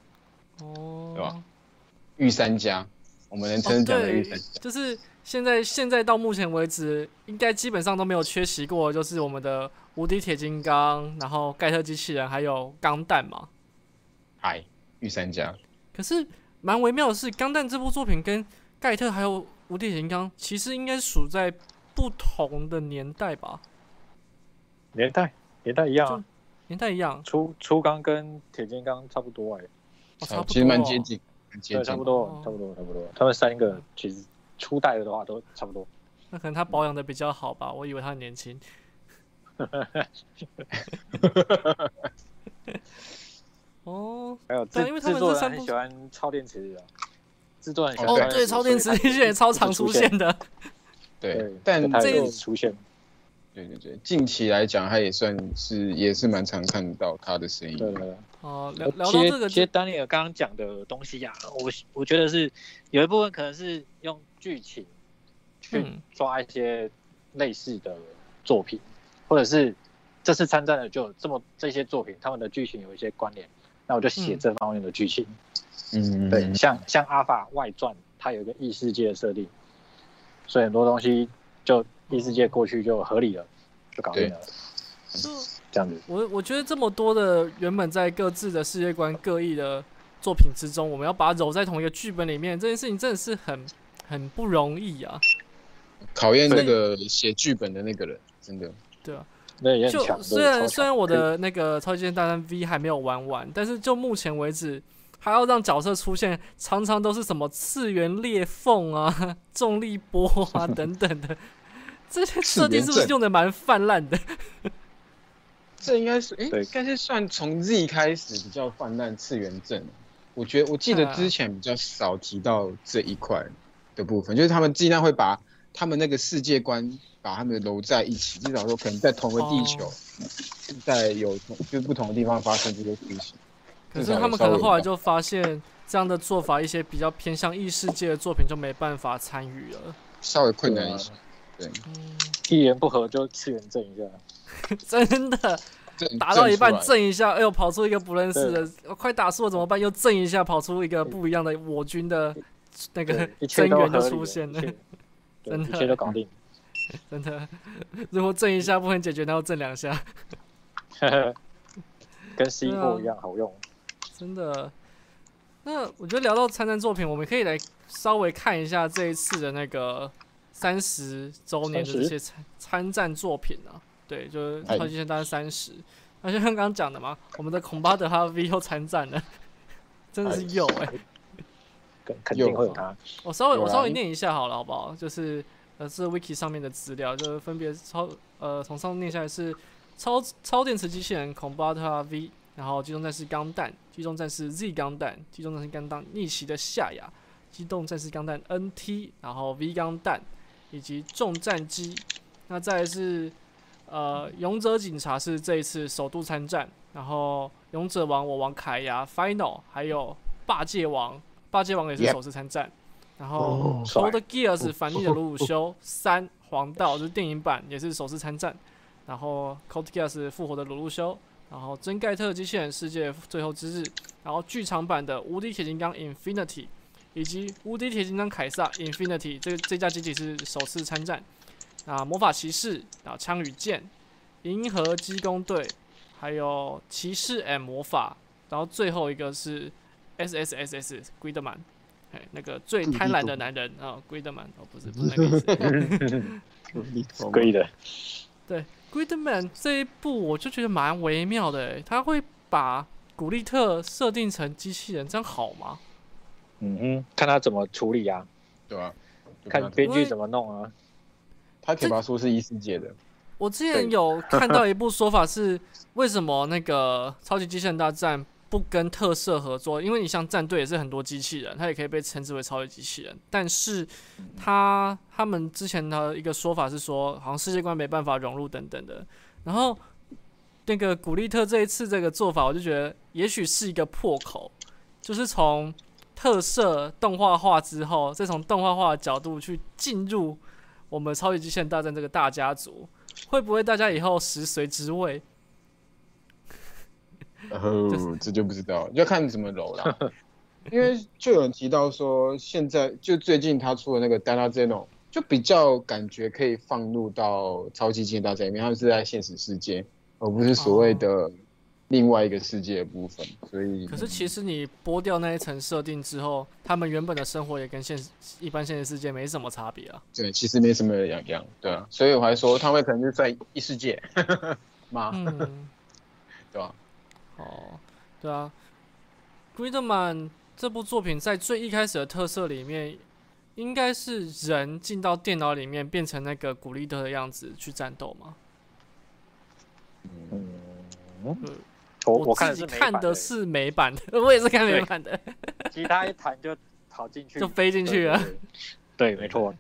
哦，对吧？御三家，我们能称讲的御三家，就是现在现在到目前为止，应该基本上都没有缺席过，就是我们的无敌铁金刚，然后盖特机器人，还有钢弹嘛。嗨，御三家。可是蛮微妙的是，钢弹这部作品跟盖特还有。无敌铁金刚其实应该属在不同的年代吧？年代年代一样，年代一样。初初钢跟铁金刚差不多哎，差不多，其实蛮接近，对，差不多，差不多，差不多。他们三个其实初代的话都差不多。那可能他保养的比较好吧？我以为他很年轻。哦，还有对，因为他们这三部喜欢超电池的。制作哦，对，超电池机器人超常出现的，对，但这出现，对对对，近期来讲，他也算是也是蛮常看到他的声音。对对哦，聊聊到这个，其实丹尼尔刚刚讲的东西呀，我我觉得是有一部分可能是用剧情去抓一些类似的作品，或者是这次参战的就这么这些作品，他们的剧情有一些关联，那我就写这方面的剧情。嗯，对，像像阿法外传，它有一个异世界的设定，所以很多东西就异世界过去就合理了，就搞定了。就这样子。我我觉得这么多的原本在各自的世界观各异的作品之中，我们要把它揉在同一个剧本里面，这件事情真的是很很不容易啊。考验那个写剧本的那个人，真的。对啊。就虽然虽然我的那个超级大战 V 还没有玩完，但是就目前为止。还要让角色出现，常常都是什么次元裂缝啊、重力波啊 等等的，这些设定是不是用的蛮泛滥的？这应该是哎，应该是算从 Z 开始比较泛滥次元阵。我觉得我记得之前比较少提到这一块的部分，就是他们尽量会把他们那个世界观把他们揉在一起，至少说可能在同个地球，在有就不同的地方发生这些事情。可是他们可能后来就发现这样的做法，一些比较偏向异世界的作品就没办法参与了，稍微困难一些。对，一言不合就次元震一下，真的打到一半震一下，哎呦，跑出一个不认识的，快打输了怎么办？又震一下，跑出一个不一样的我军的那个增援就出现。了，真的，一切都搞定，真的。如果震一下不能解决，那要震两下，跟 C 波一样好用。真的，那我觉得聊到参战作品，我们可以来稍微看一下这一次的那个三十周年的这些参参战作品啊。对，就是超级大战三十，而且像刚刚讲的嘛，我们的孔巴德哈 V 又参战了，真的是有哎，肯定会有他。我稍微我稍微念一下好了，好不好？就是呃，是 Wiki 上面的资料，就是分别超呃从上念下来是超超电池机器人孔巴德哈 V。然后机动战士钢弹、机动战士 Z 钢弹、机动战士钢弹逆袭的夏亚、机动战士钢弹 NT，然后 V 钢弹以及重战机。那再是呃勇者警察是这一次首度参战，然后勇者王我王凯亚 Final，还有霸界王，霸界王也是首次参战。然后 Old Gears 反逆的鲁鲁修三黄道就是电影版也是首次参战。然后 Cold Gears 复活的鲁鲁修。然后真盖特机器人世界最后之日，然后剧场版的无敌铁金刚 Infinity，以及无敌铁金刚凯撒 Infinity，这这架机体是首次参战。啊，魔法骑士，啊枪与剑，银河机工队，还有骑士 and 魔法，然后最后一个是 S S S S Gridman，哎，那个最贪婪的男人啊，Gridman，哦，不是不是那个意思。可以的。对，Gridman 这一部我就觉得蛮微妙的，诶，他会把古力特设定成机器人，这样好吗？嗯哼，看他怎么处理啊，对吧？看编剧怎么弄啊。他可以把说是异世界的，我之前有看到一部说法是，为什么那个超级机器人大战不跟特摄合作？因为你像战队也是很多机器人，它也可以被称之为超级机器人。但是他他们之前的一个说法是说，好像世界观没办法融入等等的。然后那个古力特这一次这个做法，我就觉得也许是一个破口，就是从特色动画化之后，再从动画化的角度去进入我们超级机器人大战这个大家族。会不会大家以后食髓知味？然 后这就不知道，要看你怎么揉了。因为就有人提到说，现在就最近他出的那个《Dana Zeno》，就比较感觉可以放入到超级机器人大战里面，他们是在现实世界，而不是所谓的另外一个世界的部分。所以，可是其实你剥掉那一层设定之后，他们原本的生活也跟现实一般现实世界没什么差别啊。对，其实没什么两样，对啊。所以我还说他们可能是在异世界 吗？嗯，对吧？哦，对啊，Gridman 这部作品在最一开始的特色里面，应该是人进到电脑里面变成那个古力特的样子去战斗吗？嗯，嗯，嗯，我我看自己的是美版看的是美版的，我也是看美版的，其他一弹就跑进去，就飞进去了。对，没错。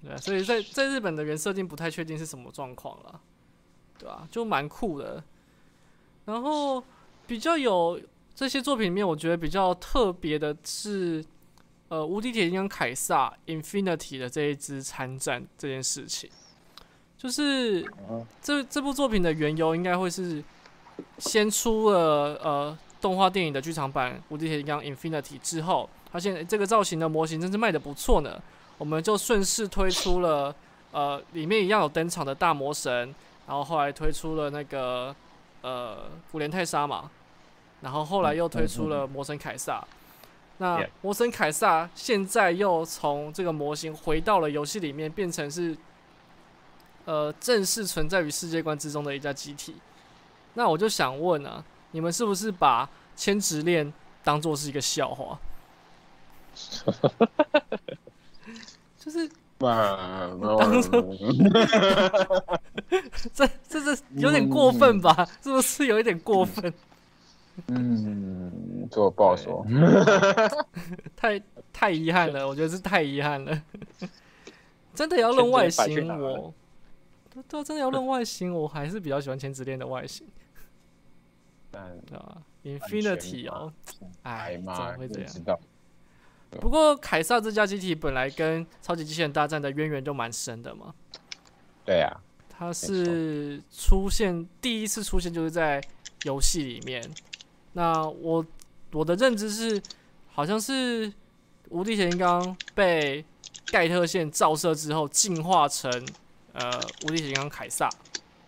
对啊，所以在在日本的原设定不太确定是什么状况了，对啊，就蛮酷的。然后比较有这些作品里面，我觉得比较特别的是，呃，无敌铁金刚凯撒 Infinity 的这一支参战这件事情，就是嗯这这部作品的缘由应该会是先出了呃动画电影的剧场版《无敌铁金刚 Infinity》之后，发现诶这个造型的模型真是卖的不错呢，我们就顺势推出了呃里面一样有登场的大魔神，然后后来推出了那个呃古莲泰莎嘛，然后后来又推出了魔神凯撒。那魔神凯撒现在又从这个模型回到了游戏里面，变成是呃正式存在于世界观之中的一家机体。那我就想问啊，你们是不是把千直链当做是一个笑话？就是 当做，这这这有点过分吧？是不是有一点过分？嗯，这我不好说。太太遗憾了，我觉得是太遗憾了。真的要论外形，我对对啊，真的要论外形，我还是比较喜欢千纸链的外形，但对吧？Infinity 哦，哎，哎怎么，会这样？不过凯撒这家机体本来跟超级机器人大战的渊源就蛮深的嘛，对呀，它是出现第一次出现就是在游戏里面。那我我的认知是，好像是无敌铁金刚被盖特线照射之后进化成呃无敌铁金刚凯撒，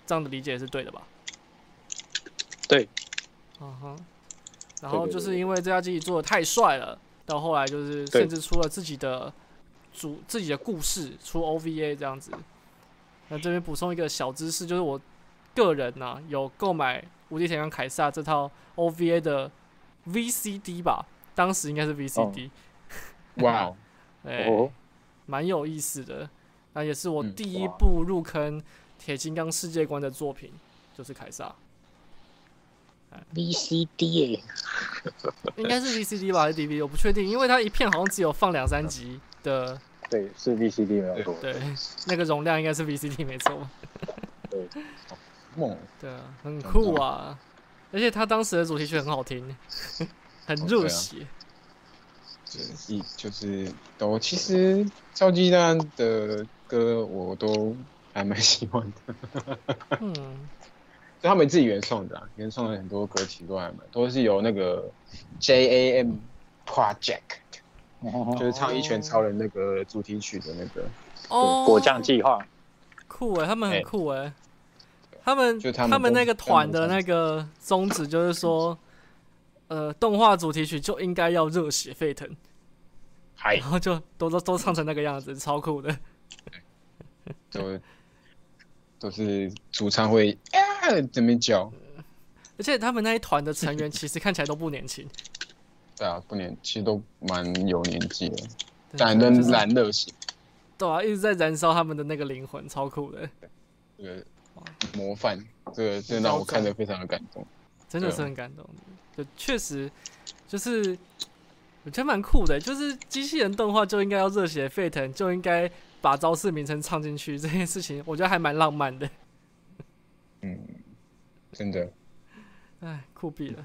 这样的理解是对的吧？对，嗯哼。然后就是因为这家机器做的太帅了，到后来就是甚至出了自己的主自己的故事，出 OVA 这样子。那这边补充一个小知识，就是我个人呢、有购买《无敌铁金刚凯撒》这套 OVA 的 VCD 吧，当时应该是 VCD，哇哦，哎、哦，蛮有意思的。那也是我嗯第一部入坑铁金刚世界观的作品，就是凯撒，VCD 耶，应该是 VCD 吧还是 DVD，我不确定，因为它一片好像只有放两三集的，对，是 VCD 没有错。对，那个容量应该是 VCD 没错。对，梦，对啊，很酷啊！而且他当时的主题曲很好听，很热血。就是一就是都其实超级蛋的歌我都还蛮喜欢的，嗯，就他们自己原创的、啊，原创的很多歌曲都还蛮都是由那个 J A M Project，就是唱《一拳超人》那个主题曲的那个，哦，果酱计划，酷哎，他们很哎酷哎，他们就他们那个团的那个宗旨就是说，呃，动画主题曲就应该要热血沸腾，嗨。然，后就都都都唱成那个样子，超酷的。都都是主唱会啊这边叫，而且他们那一团的成员其实看起来都不年轻，对啊，不年其实都蛮有年纪的，对但都就是燃热血，对啊，一直在燃烧他们的那个灵魂，超酷的，这个模范，这个这让我看得非常的感动。真的是很感动的。就确实就是我觉得蛮酷的，就是机器人动画就应该要热血沸腾，就应该把招式名称唱进去，这件事情我觉得还蛮浪漫的。嗯，真的，哎，酷毙了。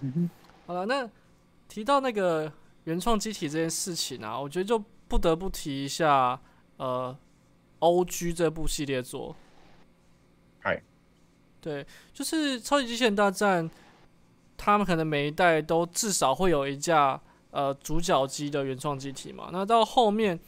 好了，那提到那个原创机体这件事情啊，我觉得就不得不提一下呃，O G 这部系列作。嗨，对，就是超级机器人大战，他们可能每一代都至少会有一架呃主角机的原创机体嘛。那到后面，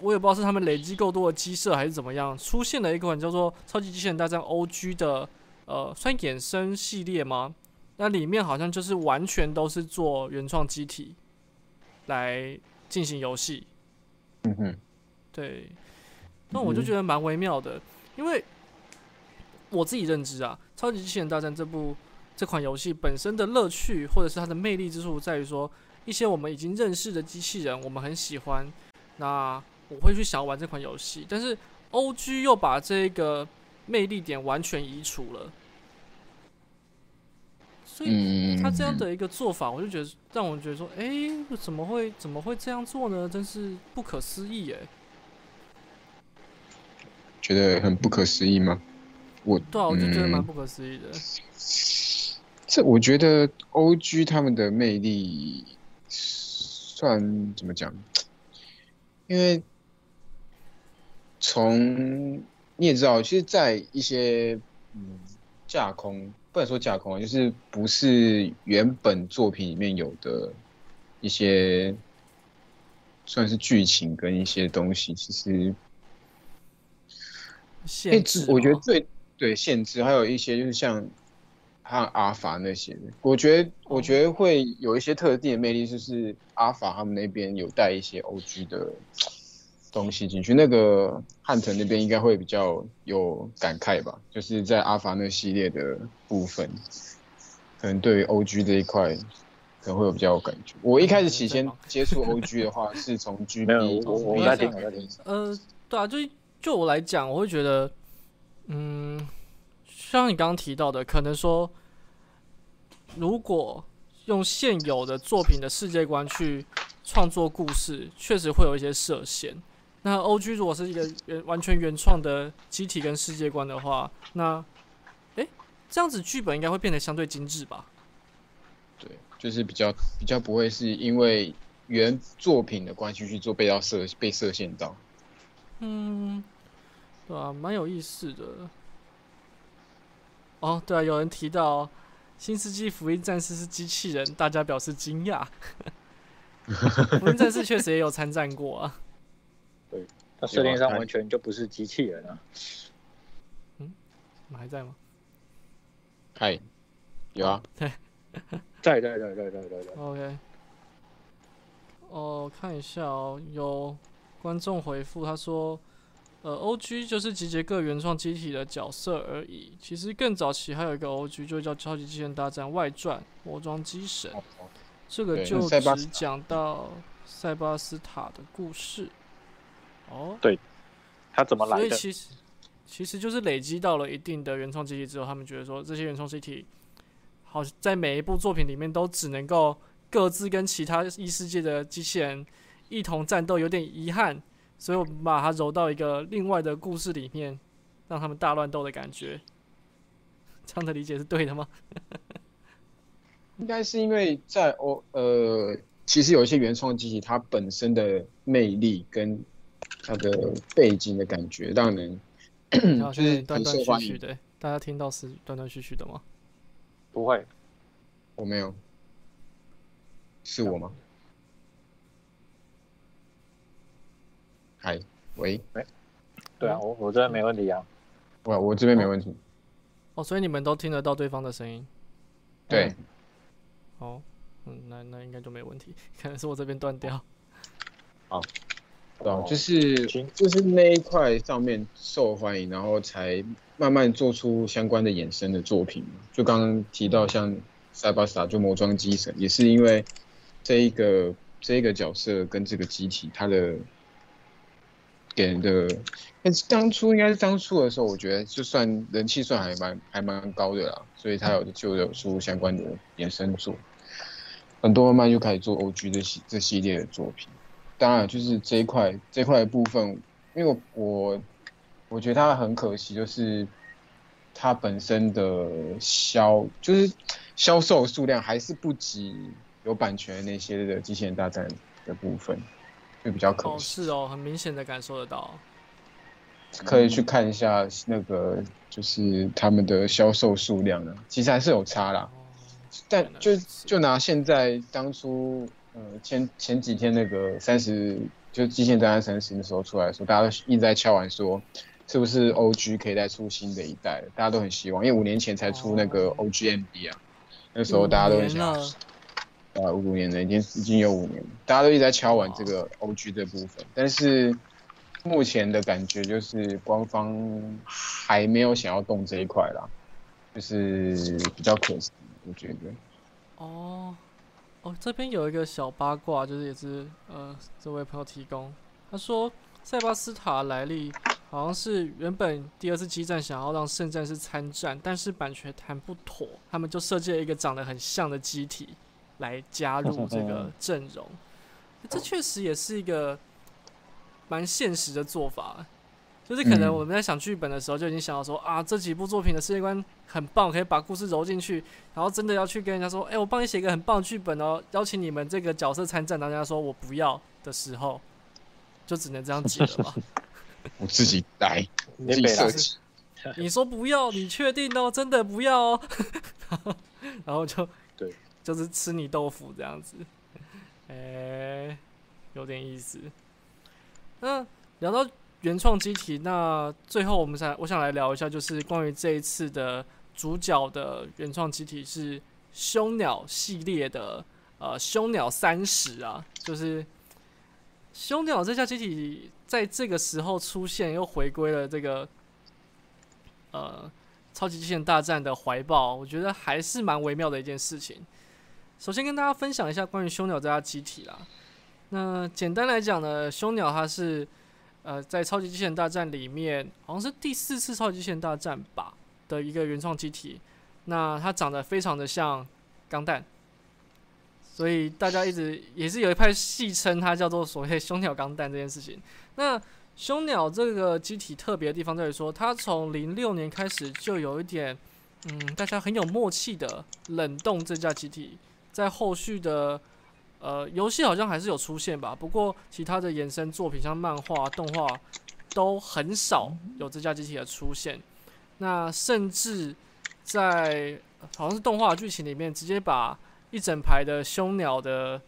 我也不知道是他们累积够多的机设还是怎么样，出现了一款叫做《超级机器人大战 O.G》的呃，算衍生系列吗？那里面好像就是完全都是做原创机体来进行游戏。嗯哼，对，那我就觉得蛮微妙的，因为我自己认知啊，《超级机器人大战》这部这款游戏本身的乐趣或者是它的魅力之处，在于说一些我们已经认识的机器人，我们很喜欢，那我会去想要玩这款游戏，但是 O.G 又把这个魅力点完全移除了，所以嗯，他这样的一个做法，我就觉得让我觉得说，哎、怎么会怎么会这样做呢？真是不可思议哎！觉得很不可思议吗？我对啊，我就觉得蛮嗯不可思议的。这我觉得 O G 他们的魅力算怎么讲？因为从你也知道，其实，在一些嗯架空，不能说架空啊，就是不是原本作品里面有的一些算是剧情跟一些东西，其实限制我觉得最对限制，还有一些就是像像阿法那些的，我觉得我觉得会有一些特定的魅力，就是阿法他们那边有带一些 OG 的东西进去，那个汉腾那边应该会比较有感慨吧，就是在阿凡那系列的部分，可能对于 OG 这一块。可能会有比较有感觉。我一开始起先接触 OG 的话，是从有我我我在听我在听呃，对啊，就就我来讲，我会觉得，嗯，像你刚刚提到的，可能说，如果用现有的作品的世界观去创作故事，确实会有一些设限。那 O.G. 如果是一个原完全原创的机体跟世界观的话，那，诶，这样子剧本应该会变得相对精致吧？对，就是比较比较不会是因为原作品的关系去做被到设被设限到。嗯，对啊，蛮有意思的。哦，对啊，有人提到《新世纪福音战士》是机器人，大家表示惊讶。福音战士确实也有参战过啊。它设定上完全就不是机器人啊。你们还在吗嗨，有啊，在在在在在在在。？OK。哦，看一下哦，有观众回复他说，呃，O.G 就是集结各原创机体的角色而已。其实更早期还有一个 O.G 就叫《超级机器人大战外传：魔装机神》。这个就只讲到塞巴斯塔的故事。哦，对它怎么来的？以其实其实就是累积到了一定的原创机体之后，他们觉得说这些原创机体好在每一部作品里面都只能够各自跟其他异世界的机器人一同战斗，有点遗憾，所以我们把它揉到一个另外的故事里面，让他们大乱斗的感觉。这样的理解是对的吗？应该是因为在欧呃，其实有一些原创机器，它本身的魅力跟它的背景的感觉，让人好像有就是点断断。续续的，大家听到是断断续续的吗？不会，我没有，是我吗？嗨，喂，对啊，我我这边没问题啊。我我这边没问题。哦，所以你们都听得到对方的声音。对，哦，嗯，那那应该就没问题，可能是我这边断掉。对啊，就是就是那一块上面受欢迎，然后才慢慢做出相关的衍生的作品嘛。就刚刚提到像塞巴斯塔就魔装机神，也是因为这一个这一个角色跟这个机体，它的给人的，但是当初应该是当初的时候，我觉得就算人气算还蛮还蛮高的啦，所以他有就有出相关的衍生作，很多慢慢就开始做 OG 这系这系列的作品。当然，就是这一块这一块的部分，因为我我觉得它很可惜，就是它本身的销就是销售数量还是不及有版权那些的机器人大战的部分，就比较可哦，惜。是哦，很明显的感受得到。可以去看一下那个就是他们的销售数量呢，其实还是有差啦。哦，但就就拿现在当初呃前前几天那个三十就《极限大战三十》的时候出来的时候，大家都一直在敲完说，是不是 OG 可以再出新的一代？大家都很希望，因为五年前才出那个哦 OGMD 啊，那时候大家都很想要啊，五年了，已经已经有五年了，大家都一直在敲完这个 OG 这部分，但是目前的感觉就是官方还没有想要动这一块啦，就是比较可惜，我觉得。哦，哦，这边有一个小八卦，就是也是呃这位朋友提供，他说塞巴斯塔来历好像是原本第二次激战想要让圣战士参战，但是版权谈不妥，他们就设计了一个长得很像的机体来加入这个 阵容，这确实也是一个蛮现实的做法。就是可能嗯我们在想剧本的时候就已经想到说、啊，这几部作品的世界观很棒，可以把故事揉进去，然后真的要去跟人家说，哎、我帮你写一个很棒的剧本哦，邀请你们这个角色参战，然后人家说我不要的时候，就只能这样解了嘛。我自己来，自己你北啦设计。你说不要，你确定哦？真的不要哦？然 后然后就对，就是吃你豆腐这样子，哎、有点意思。那聊到原创机体，那最后我们想我想来聊一下，就是关于这一次的主角的原创机体是凶鸟系列的呃凶鸟三十啊，就是凶鸟这架机体在这个时候出现，又回归了这个呃超级机器人大战的怀抱，我觉得还是蛮微妙的一件事情。首先跟大家分享一下关于凶鸟这架机体啦。那简单来讲呢，凶鸟它是呃在超级机器人大战里面，好像是第四次超级机器人大战吧的一个原创机体。那它长得非常的像钢弹，所以大家一直也是有一派戏称它叫做所谓凶鸟钢弹这件事情。那凶鸟这个机体特别的地方在于说，它从零六年开始就有一点，嗯，大家很有默契的冷冻这架机体，在后续的呃游戏好像还是有出现吧，不过其他的衍生作品像漫画、动画都很少有这架机体的出现。那甚至在好像是动画剧情里面，直接把一整排的凶鸟的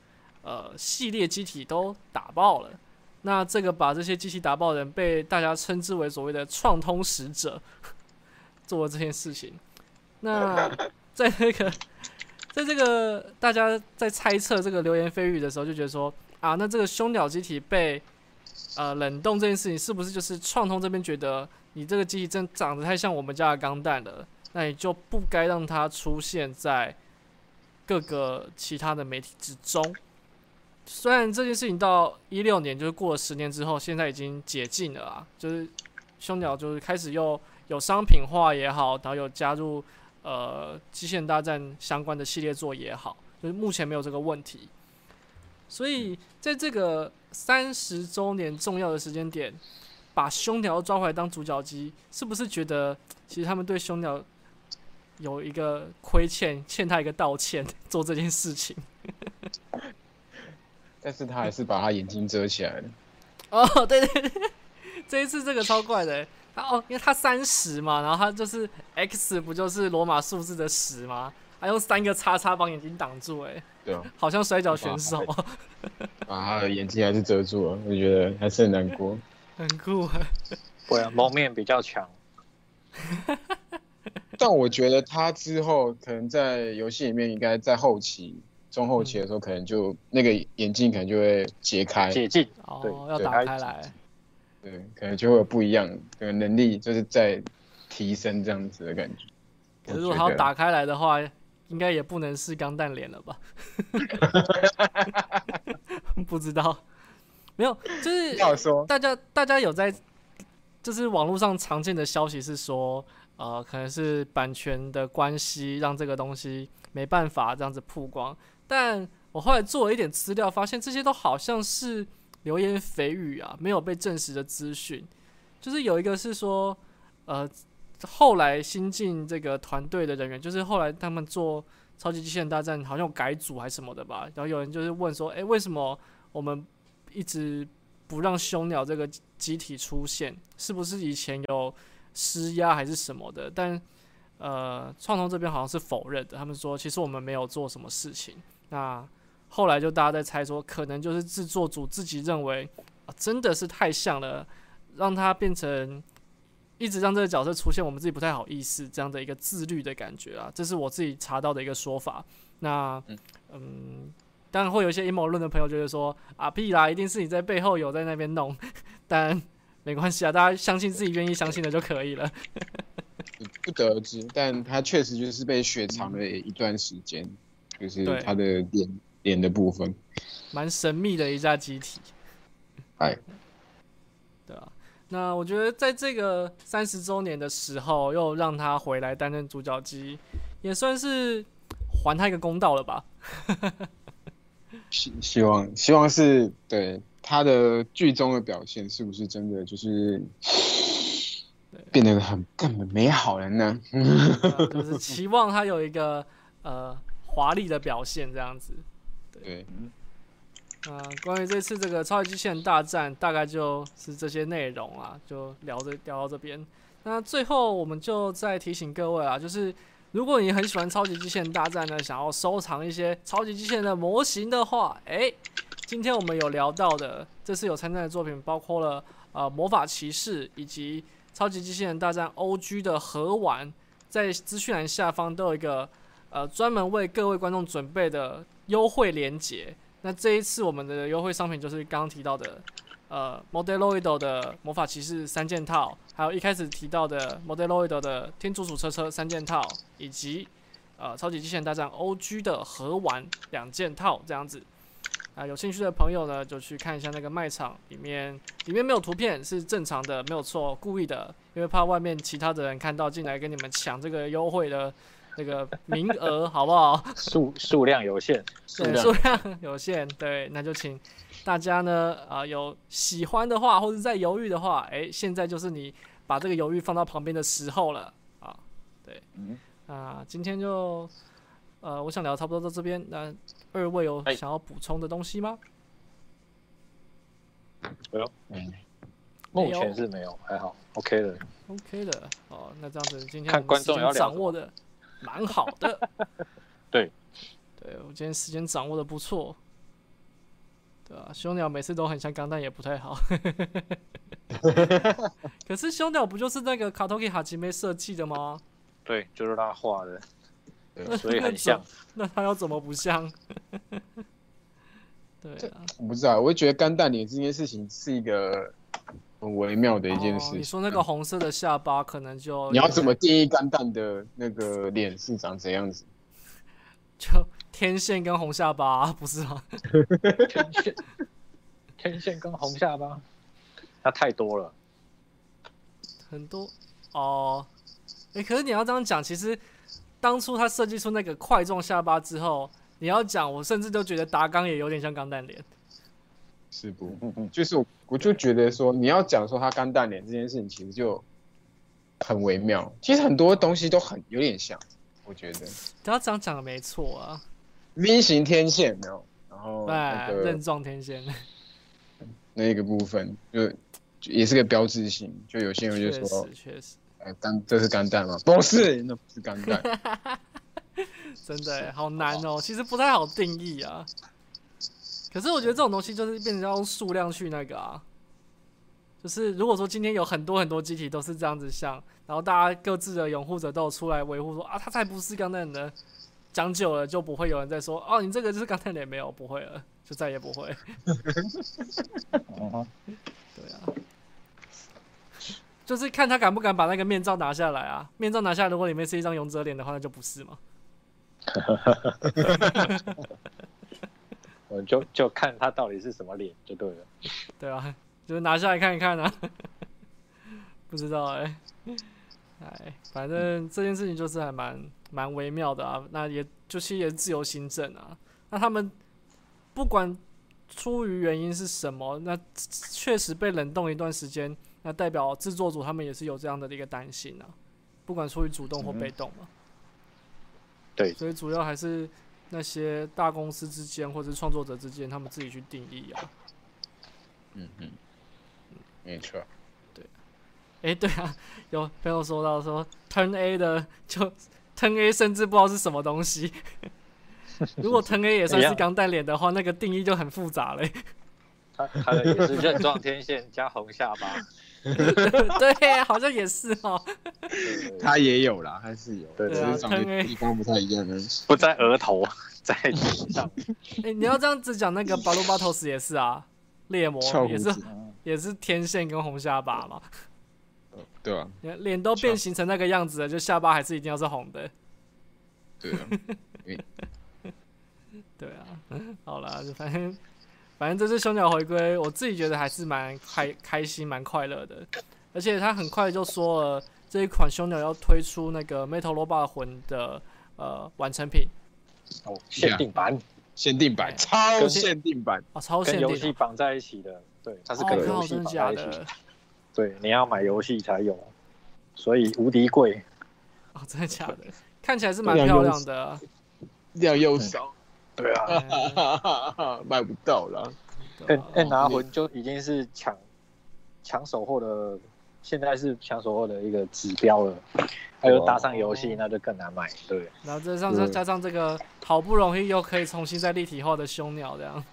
呃系列机体都打爆了。那这个把这些机器打爆的人，被大家称之为所谓的创通使者，做了这件事情。那在那个，在这个大家在猜测这个流言蜚语的时候，就觉得说啊，那这个凶鸟机体被呃冷冻这件事情，是不是就是创通这边觉得你这个机体真长得太像我们家的钢弹了，那你就不该让它出现在各个其他的媒体之中。虽然这件事情到一六年，就是过了十年之后，现在已经解禁了啊，就是凶鸟就是开始又有商品化也好，然后有加入呃机器人大战相关的系列作也好，就是目前没有这个问题。所以在这个三十周年重要的时间点，把胸鸟抓回来当主角机，是不是觉得其实他们对胸鸟有一个亏欠，欠他一个道歉，做这件事情？但是他还是把他眼睛遮起来了。哦，对对对，这一次这个超怪的欸，他哦，因为他三十嘛，然后他就是 X 不就是罗马数字的十吗？还用三个叉叉把眼睛挡住，哎，对啊，好像摔跤选手，把他的眼睛还是遮住了，我觉得还是很难过。很酷啊。对啊，蒙面比较强，但我觉得他之后可能在游戏里面，应该在后期、中后期的时候，可能就那个眼镜可能就会解开，解禁，对哦，要打开来。对，可能就会有不一样的能力，就是在提升这样子的感觉。可是如果他要打开来的话，应该也不能是钢弹脸了吧？不知道，没有，就是大家大家有在，就是网络上常见的消息是说，呃，可能是版权的关系，让这个东西没办法这样子曝光。但我后来做了一点资料，发现这些都好像是流言蜚语啊，没有被证实的资讯。就是有一个是说，呃，后来新进这个团队的人员，就是后来他们做超级机器人大战，好像改组还是什么的吧。然后有人就是问说，诶，为什么我们一直不让凶鸟这个机体出现？是不是以前有施压还是什么的？但呃，创通这边好像是否认的，他们说其实我们没有做什么事情。那后来就大家在猜说，可能就是制作组自己认为、啊真的是太像了，让它变成一直让这个角色出现，我们自己不太好意思这样的一个自律的感觉啊，这是我自己查到的一个说法。那嗯嗯，当然会有一些阴谋论的朋友觉得说啊屁啦，一定是你在背后有在那边弄，但没关系啊，大家相信自己愿意相信的就可以了。不得而知，但他确实就是被雪藏了一段时间，就是他的脸脸的部分。蛮神秘的一架机体，哎，对啊。那我觉得在这个三十周年的时候，又让他回来担任主角机，也算是还他一个公道了吧？希希望希望是对他的剧中的表现，是不是真的就是变得很根本美好了呢？就是期望他有一个呃华丽的表现这样子。对，嗯。啊、关于这次这个超级机器人大战，大概就是这些内容啊，就聊着聊到这边。那最后我们就再提醒各位啊，就是如果你很喜欢超级机器人大战呢，想要收藏一些超级机器人的模型的话，诶，今天我们有聊到的，这次有参战的作品包括了呃魔法骑士以及超级机器人大战 OG 的盒玩，在资讯栏下方都有一个呃专门为各位观众准备的优惠链接。那这一次我们的优惠商品就是刚刚提到的，呃，Modeloid 的魔法骑士三件套，还有一开始提到的 Modeloid 的天竺鼠车车三件套，以及呃超级机器人大战 OG 的盒玩两件套这样子。啊，有兴趣的朋友呢，就去看一下那个卖场，里面里面没有图片，是正常的，没有错，故意的，因为怕外面其他的人看到进来跟你们抢这个优惠的那个名额，好不好？数数量有限，数对，量。数量有限，对，那就请大家呢，啊、有喜欢的话，或者在犹豫的话，哎、现在就是你把这个犹豫放到旁边的时候了啊，对，嗯。啊、今天就，呃，我想聊差不多到这边，那二位有哎。想要补充的东西吗？没有。嗯，目前是没有，还好，OK 的。OK 的，哦，那这样子今天看观众要掌握的蛮好的，对，对我今天时间掌握的不错，对啊，凶鸟每次都很像钢弹，也不太好。可是凶鸟不就是那个卡托基哈吉梅设计的吗？对，就是他画的，对所以很像。那他要怎么不像？对啊，我不知道，我会觉得干蛋脸这件事情是一个很微妙的一件事情。哦你说那个红色的下巴，可能就你要怎么定义干蛋的那个脸是长怎样子？就天线跟红下巴、不是吗？天线，天线跟红下巴，那太多了。很多哦，诶，可是你要这样讲，其实当初他设计出那个块状下巴之后，你要讲，我甚至都觉得达纲也有点像钢蛋脸。是不？嗯嗯，就是我我就觉得说，你要讲说他干蛋脸这件事情，其实就很微妙。其实很多东西都很有点像，我觉得他这样讲的没错啊，V 型天线没有，然后那对，个刃状天线，那个部分就就也是个标志性。就有些人就确说实，确实，哎，干这是干蛋吗？不是，那不是干蛋。真的好难哦，其实不太好定义啊。可是我觉得这种东西就是变成要用数量去那个啊，就是如果说今天有很多很多机体都是这样子像，然后大家各自的拥护者都有出来维护说啊，他才不是钢弹人，讲久了就不会有人再说哦，你这个就是钢弹人，没有不会了，就再也不会。对啊，就是看他敢不敢把那个面罩拿下来啊。面罩拿下来，如果里面是一张勇者脸的话，那就不是嘛。我就就看他到底是什么脸就对了。对啊，就是拿下来看一看啊。不知道哎、哎，反正这件事情就是还蛮蛮微妙的啊。那也就其实也是自由行政啊。那他们不管出于原因是什么，那确实被冷冻一段时间，那代表制作组他们也是有这样的一个担心啊。不管出于主动或被动嘛。对所以主要还是那些大公司之间或者创作者之间，他们自己去定义啊。嗯嗯，没错。对诶，对啊，有朋友说到说 Turn A 的就 Turn A 甚至不知道是什么东西。如果 Turn A 也算是钢弹脸的话，那个定义就很复杂嘞。他他的也是任状天线加红下巴，对，好像也是哦。他也有啦，他是有，对只是长的地方不太一样而已。不在额头，在脸上。哎，你要这样子讲，那个巴鲁巴托斯也是啊，猎魔也是也是天线跟红下巴嘛，对啊，脸都变形成那个样子了，就下巴还是一定要是红的。对啊，对啊，好了，就反正反正这次凶鸟回归，我自己觉得还是蛮开开心、蛮快乐的。而且他很快就说了，这一款凶鸟要推出那个 Metal Robot 魂的呃完成品哦，限定版限定版，超限定版，啊，超限定的。游戏绑在一起的，对，它是跟游戏绑在一起假的？对，你要买游戏才有，所以无敌贵。哦，真的假的？看起来是蛮漂亮的啊。量又少，对啊，嗯买不到啦。对啊按按拿魂就已经是抢抢手货的，现在是抢手货的一个指标了。还有搭上游戏，那就更难买。对，然后再上再加上这个，好不容易又可以重新再立体化的凶鸟，这样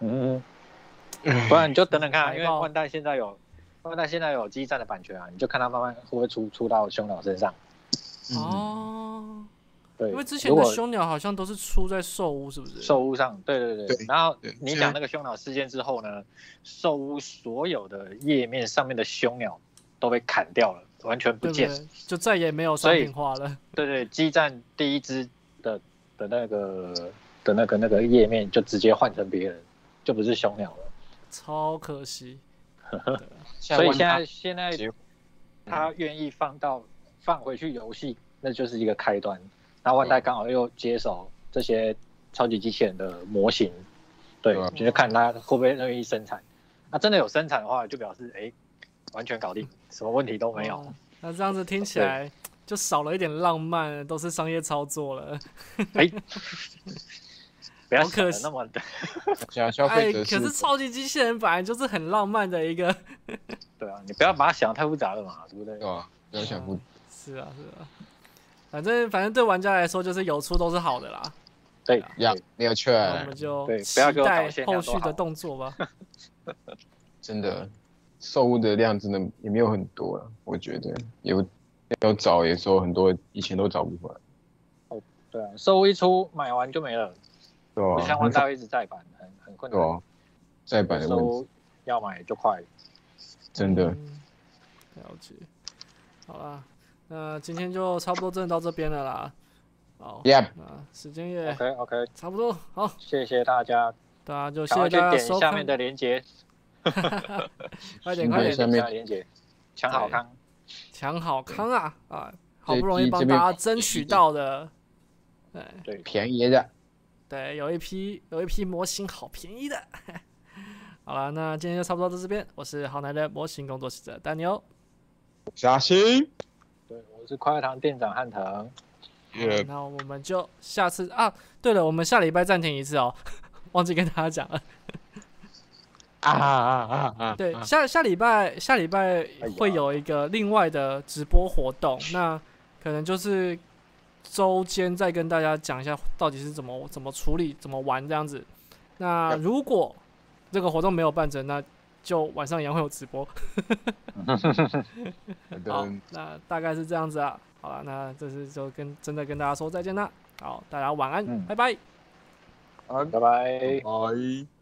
嗯，不然你就等等看啊，因为万代现在有万代现在有基站的版权啊，你就看它慢慢会不会出出到凶鸟身上。嗯，哦。对，因为之前的凶鸟好像都是出在兽屋，是不是？兽屋上，对对对对然后你讲那个凶鸟事件之后呢，兽屋所有的页面上面的凶鸟都被砍掉了，完全不见。对不对？就再也没有商品化了。对对，基站第一只的的那个的那个那个页面就直接换成别人，就不是凶鸟了。超可惜。所以现在现在他愿意放到放回去游戏，那就是一个开端。然后万代刚好又接手这些超级机器人的模型，对就是看他会不会愿意生产。那真的有生产的话，就表示哎，完全搞定，什么问题都没有。哦那这样子听起来就少了一点浪漫，都是商业操作了。哎，不要好可惜那么的，消消哎，费者可是超级机器人本来就是很浪漫的一个。对啊，你不要把它想的太复杂了嘛，对不对对？啊？不要想不是啊，是啊。反正反正对玩家来说，就是有出都是好的啦。对，呀对，没有错那，我们就对期不要给我待搞限量后续的动作吧。真的，售物的量真的也没有很多了，我觉得有要找也说很多以前都找不回来，哦对啊，兽物一出买完就没了，对不？像万代会一直在版，很很困难。对吧？再版的问题，兽屋要买就快。真的，嗯了解。好啦，那今天就差不多真的到这边了啦。好 Yep 那时间也 OK OK，差不多，好，谢谢大家，大家就谢谢大家收看点下面，的连接，快点快点对下面下链接，抢好康。抢好康啊啊！好不容易帮大家争取到的，对对，便宜的，对，有一批有一批模型好便宜的。好了，那今天就差不多到这边。我是好男的模型工作室的丹尼欧。小心，对，我是快乐堂店长汉腾。那我们就下次啊，对了，我们下礼拜暂停一次哦，忘记跟大家讲了。啊啊啊啊！对，啊下下礼拜下礼拜会有一个另外的直播活动，那可能就是周间再跟大家讲一下到底是怎么怎么处理、怎么玩这样子。那如果这个活动没有办成，那就晚上一样会有直播。好那大概是这样子啊。好了，那这次就跟真的跟大家说再见啦。好，大家晚安，嗯拜拜。安，拜拜。拜。